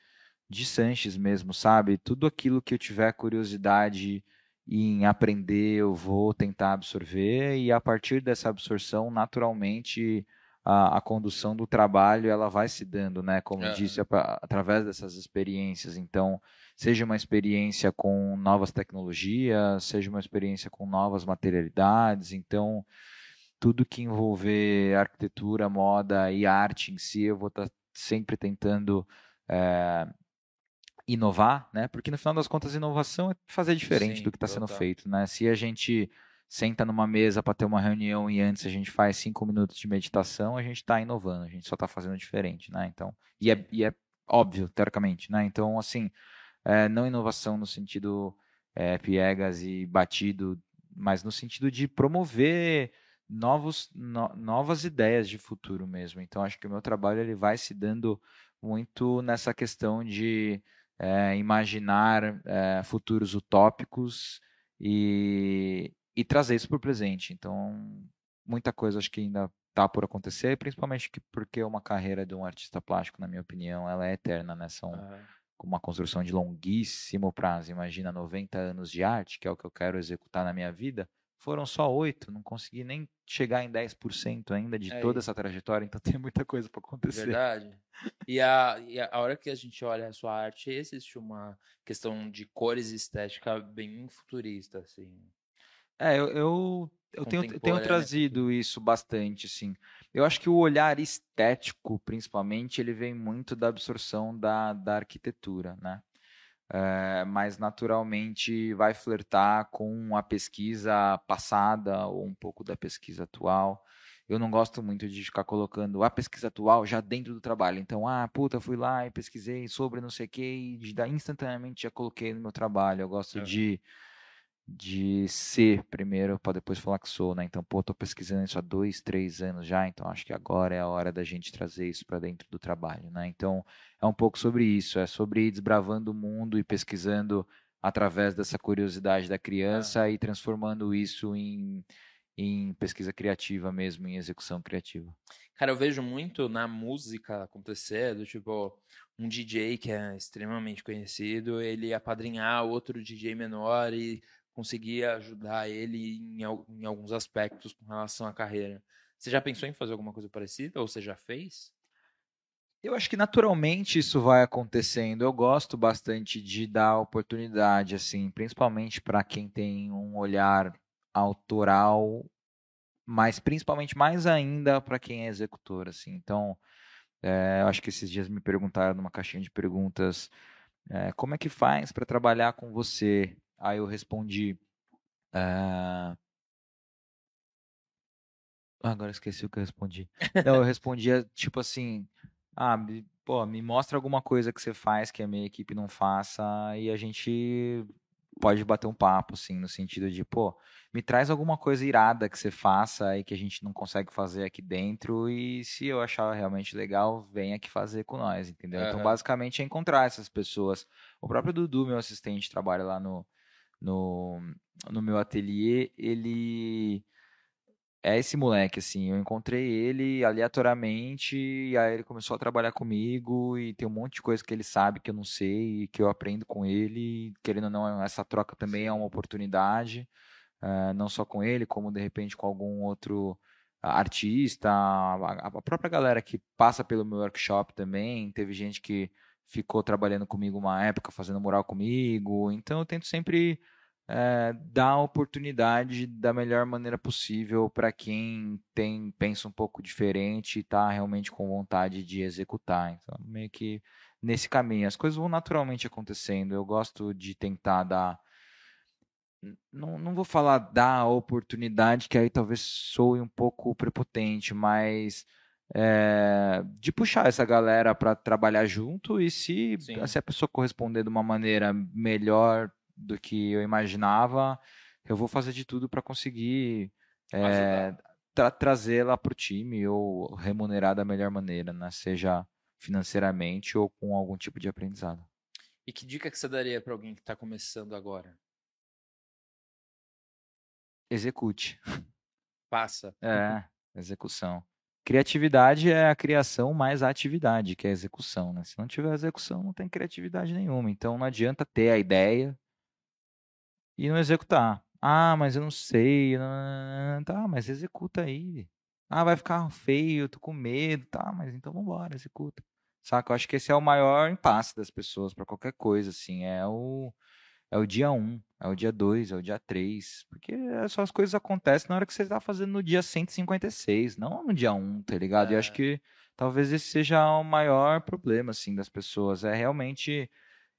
de Sanches mesmo, sabe? Tudo aquilo que eu tiver curiosidade em aprender, eu vou tentar absorver, e a partir dessa absorção, naturalmente, a, a condução do trabalho ela vai se dando, né? Como é. disse, a, através dessas experiências. Então, seja uma experiência com novas tecnologias, seja uma experiência com novas materialidades. Então, tudo que envolver arquitetura, moda e arte em si, eu vou estar tá sempre tentando é, inovar, né? Porque no final das contas, inovação é fazer diferente Sim, do que está sendo feito, né? Se a gente senta numa mesa para ter uma reunião e antes a gente faz cinco minutos de meditação, a gente está inovando, a gente só está fazendo diferente, né? Então, e é, e é óbvio, teoricamente, né? Então, assim, é, não inovação no sentido é, piegas e batido, mas no sentido de promover novos, no, novas ideias de futuro mesmo. Então, acho que o meu trabalho ele vai se dando muito nessa questão de é, imaginar é, futuros utópicos e, e trazer isso para o presente. Então, muita coisa acho que ainda está por acontecer, principalmente porque uma carreira de um artista plástico, na minha opinião, ela é eterna, né? São uhum. uma construção de longuíssimo prazo. Imagina 90 anos de arte, que é o que eu quero executar na minha vida. Foram só oito, não consegui nem chegar em 10% ainda de é toda isso. essa trajetória, então [LAUGHS] tem muita coisa para acontecer. Verdade. E a, e a hora que a gente olha a sua arte, existe uma questão de cores e estética bem futurista, assim. É, eu, eu, eu tenho, tenho trazido isso bastante, assim. Eu acho que o olhar estético, principalmente, ele vem muito da absorção da, da arquitetura, né? É, mas naturalmente vai flertar com a pesquisa passada ou um pouco da pesquisa atual. Eu não gosto muito de ficar colocando a pesquisa atual já dentro do trabalho. Então, ah, puta, fui lá e pesquisei sobre não sei o que e instantaneamente já coloquei no meu trabalho. Eu gosto de de ser primeiro para depois falar que sou, né? Então, pô, tô pesquisando isso há dois, três anos já, então acho que agora é a hora da gente trazer isso para dentro do trabalho, né? Então, é um pouco sobre isso, é sobre ir desbravando o mundo e pesquisando através dessa curiosidade da criança é. e transformando isso em, em pesquisa criativa mesmo, em execução criativa. Cara, eu vejo muito na música acontecer, do tipo, um DJ que é extremamente conhecido, ele apadrinhar outro DJ menor e conseguir ajudar ele em, em alguns aspectos com relação à carreira. Você já pensou em fazer alguma coisa parecida ou você já fez? Eu acho que naturalmente isso vai acontecendo. Eu gosto bastante de dar oportunidade, assim, principalmente para quem tem um olhar autoral, mas principalmente mais ainda para quem é executor, assim. Então, é, eu acho que esses dias me perguntaram numa caixinha de perguntas é, como é que faz para trabalhar com você? Aí eu respondi. Uh... Agora esqueci o que eu respondi. Não, eu respondia tipo assim: ah, pô, me mostra alguma coisa que você faz que a minha equipe não faça e a gente pode bater um papo, assim, no sentido de, pô, me traz alguma coisa irada que você faça e que a gente não consegue fazer aqui dentro e se eu achar realmente legal, vem aqui fazer com nós, entendeu? Uhum. Então, basicamente, é encontrar essas pessoas. O próprio Dudu, meu assistente, trabalha lá no, no, no meu ateliê, ele é esse moleque, assim. Eu encontrei ele aleatoriamente, e aí ele começou a trabalhar comigo, e tem um monte de coisa que ele sabe que eu não sei, e que eu aprendo com ele. Querendo ou não, essa troca também é uma oportunidade, uh, não só com ele, como de repente com algum outro artista, a, a própria galera que passa pelo meu workshop também. Teve gente que ficou trabalhando comigo uma época, fazendo mural comigo. Então eu tento sempre é, dar a oportunidade da melhor maneira possível para quem tem pensa um pouco diferente e está realmente com vontade de executar. Então, meio que nesse caminho. As coisas vão naturalmente acontecendo. Eu gosto de tentar dar. Não, não vou falar dar oportunidade, que aí talvez soe um pouco prepotente, mas é, de puxar essa galera para trabalhar junto e se, se a pessoa corresponder de uma maneira melhor do que eu imaginava, eu vou fazer de tudo para conseguir é, tra trazê-la para o time ou remunerar da melhor maneira, né? seja financeiramente ou com algum tipo de aprendizado. E que dica que você daria para alguém que está começando agora? Execute. Passa. É, execução. Criatividade é a criação mais a atividade, que é a execução. Né? Se não tiver execução, não tem criatividade nenhuma. Então não adianta ter a ideia, e não executar. Ah, mas eu não sei. Tá, mas executa aí. Ah, vai ficar feio, tô com medo. Tá, mas então vambora, executa. Saca? Eu acho que esse é o maior impasse das pessoas para qualquer coisa, assim. É o, é o dia 1, um, é o dia 2, é o dia 3. Porque só as coisas acontecem na hora que você tá fazendo no dia 156, não no dia 1, um, tá ligado? É. E acho é. que talvez esse seja o maior problema, assim, das pessoas. É realmente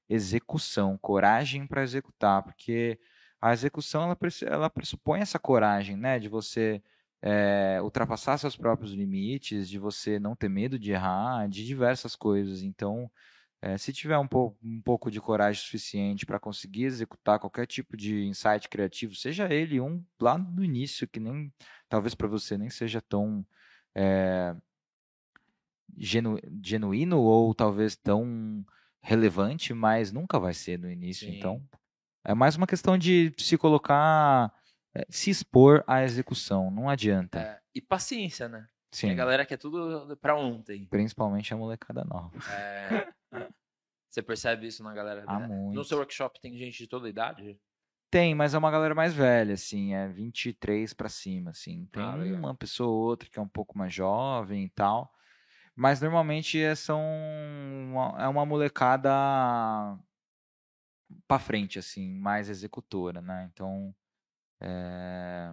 execução, coragem para executar, porque a execução ela, ela pressupõe essa coragem, né, de você é, ultrapassar seus próprios limites, de você não ter medo de errar, de diversas coisas. Então, é, se tiver um, po um pouco de coragem suficiente para conseguir executar qualquer tipo de insight criativo, seja ele um lá no início, que nem talvez para você nem seja tão é, genu genuíno ou talvez tão relevante, mas nunca vai ser no início. Sim. Então, é mais uma questão de se colocar, é, se expor à execução. Não adianta. É, e paciência, né? Sim. a galera quer tudo para ontem. Principalmente a molecada nova. É, [LAUGHS] você percebe isso na galera? Ah, muito. No seu workshop tem gente de toda idade? Tem, mas é uma galera mais velha, assim, é 23 para cima, assim. Tem ah, uma pessoa ou outra que é um pouco mais jovem e tal. Mas normalmente é, são uma, é uma molecada para frente, assim, mais executora, né? Então, é...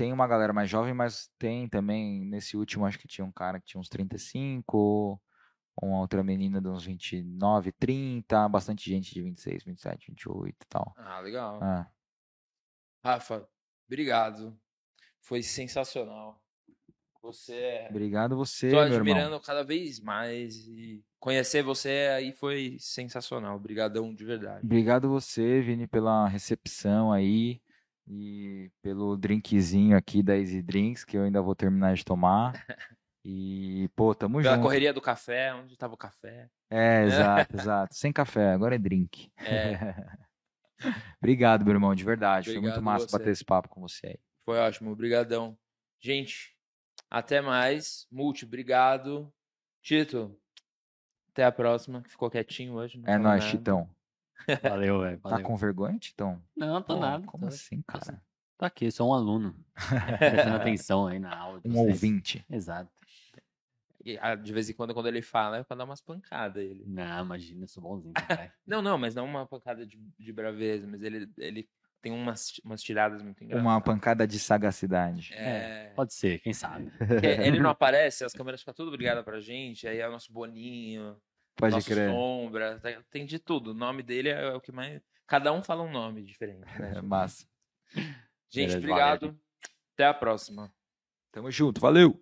tem uma galera mais jovem, mas tem também, nesse último, acho que tinha um cara que tinha uns 35, uma outra menina de uns 29, 30, bastante gente de 26, 27, 28 e tal. Ah, legal. É. Rafa, obrigado. Foi sensacional. Você é Obrigado você, Tô admirando irmão. cada vez mais e conhecer você aí foi sensacional. Obrigadão de verdade. Obrigado você, Vini, pela recepção aí e pelo drinkzinho aqui da Easy Drinks que eu ainda vou terminar de tomar. E, pô, tamo Pela junto. correria do café, onde tava o café. É, exato, exato. Sem café, agora é drink. É. [LAUGHS] Obrigado, meu irmão, de verdade. Obrigado Foi muito massa você. bater esse papo com você aí. Foi ótimo, obrigadão. Gente, até mais. Multi, obrigado. Tito, até a próxima. Ficou quietinho hoje. É nóis, Titão. [LAUGHS] Valeu, velho. Tá com vergonha, Titão? Não, tô Pô, nada. Como tô... assim, cara? Tô aqui, sou um aluno. [LAUGHS] Prestando atenção aí na aula. Um ouvinte. Exato. E, ah, de vez em quando, quando ele fala, é pra dar umas pancadas. Ele. Não, imagina, eu sou bonzinho, [LAUGHS] não, não, mas não uma pancada de, de braveza, mas ele, ele tem umas, umas tiradas muito engraçadas. Uma pancada de sagacidade. É... Pode ser, quem sabe. ele não aparece, as câmeras ficam tudo brigadas pra gente, aí é o nosso Boninho, Pode nosso crer. Sombra, tem de tudo. O nome dele é o que mais... Cada um fala um nome diferente, né? [LAUGHS] É massa. Gente, Beleza, obrigado. valeu. Até a próxima. Tamo junto, valeu!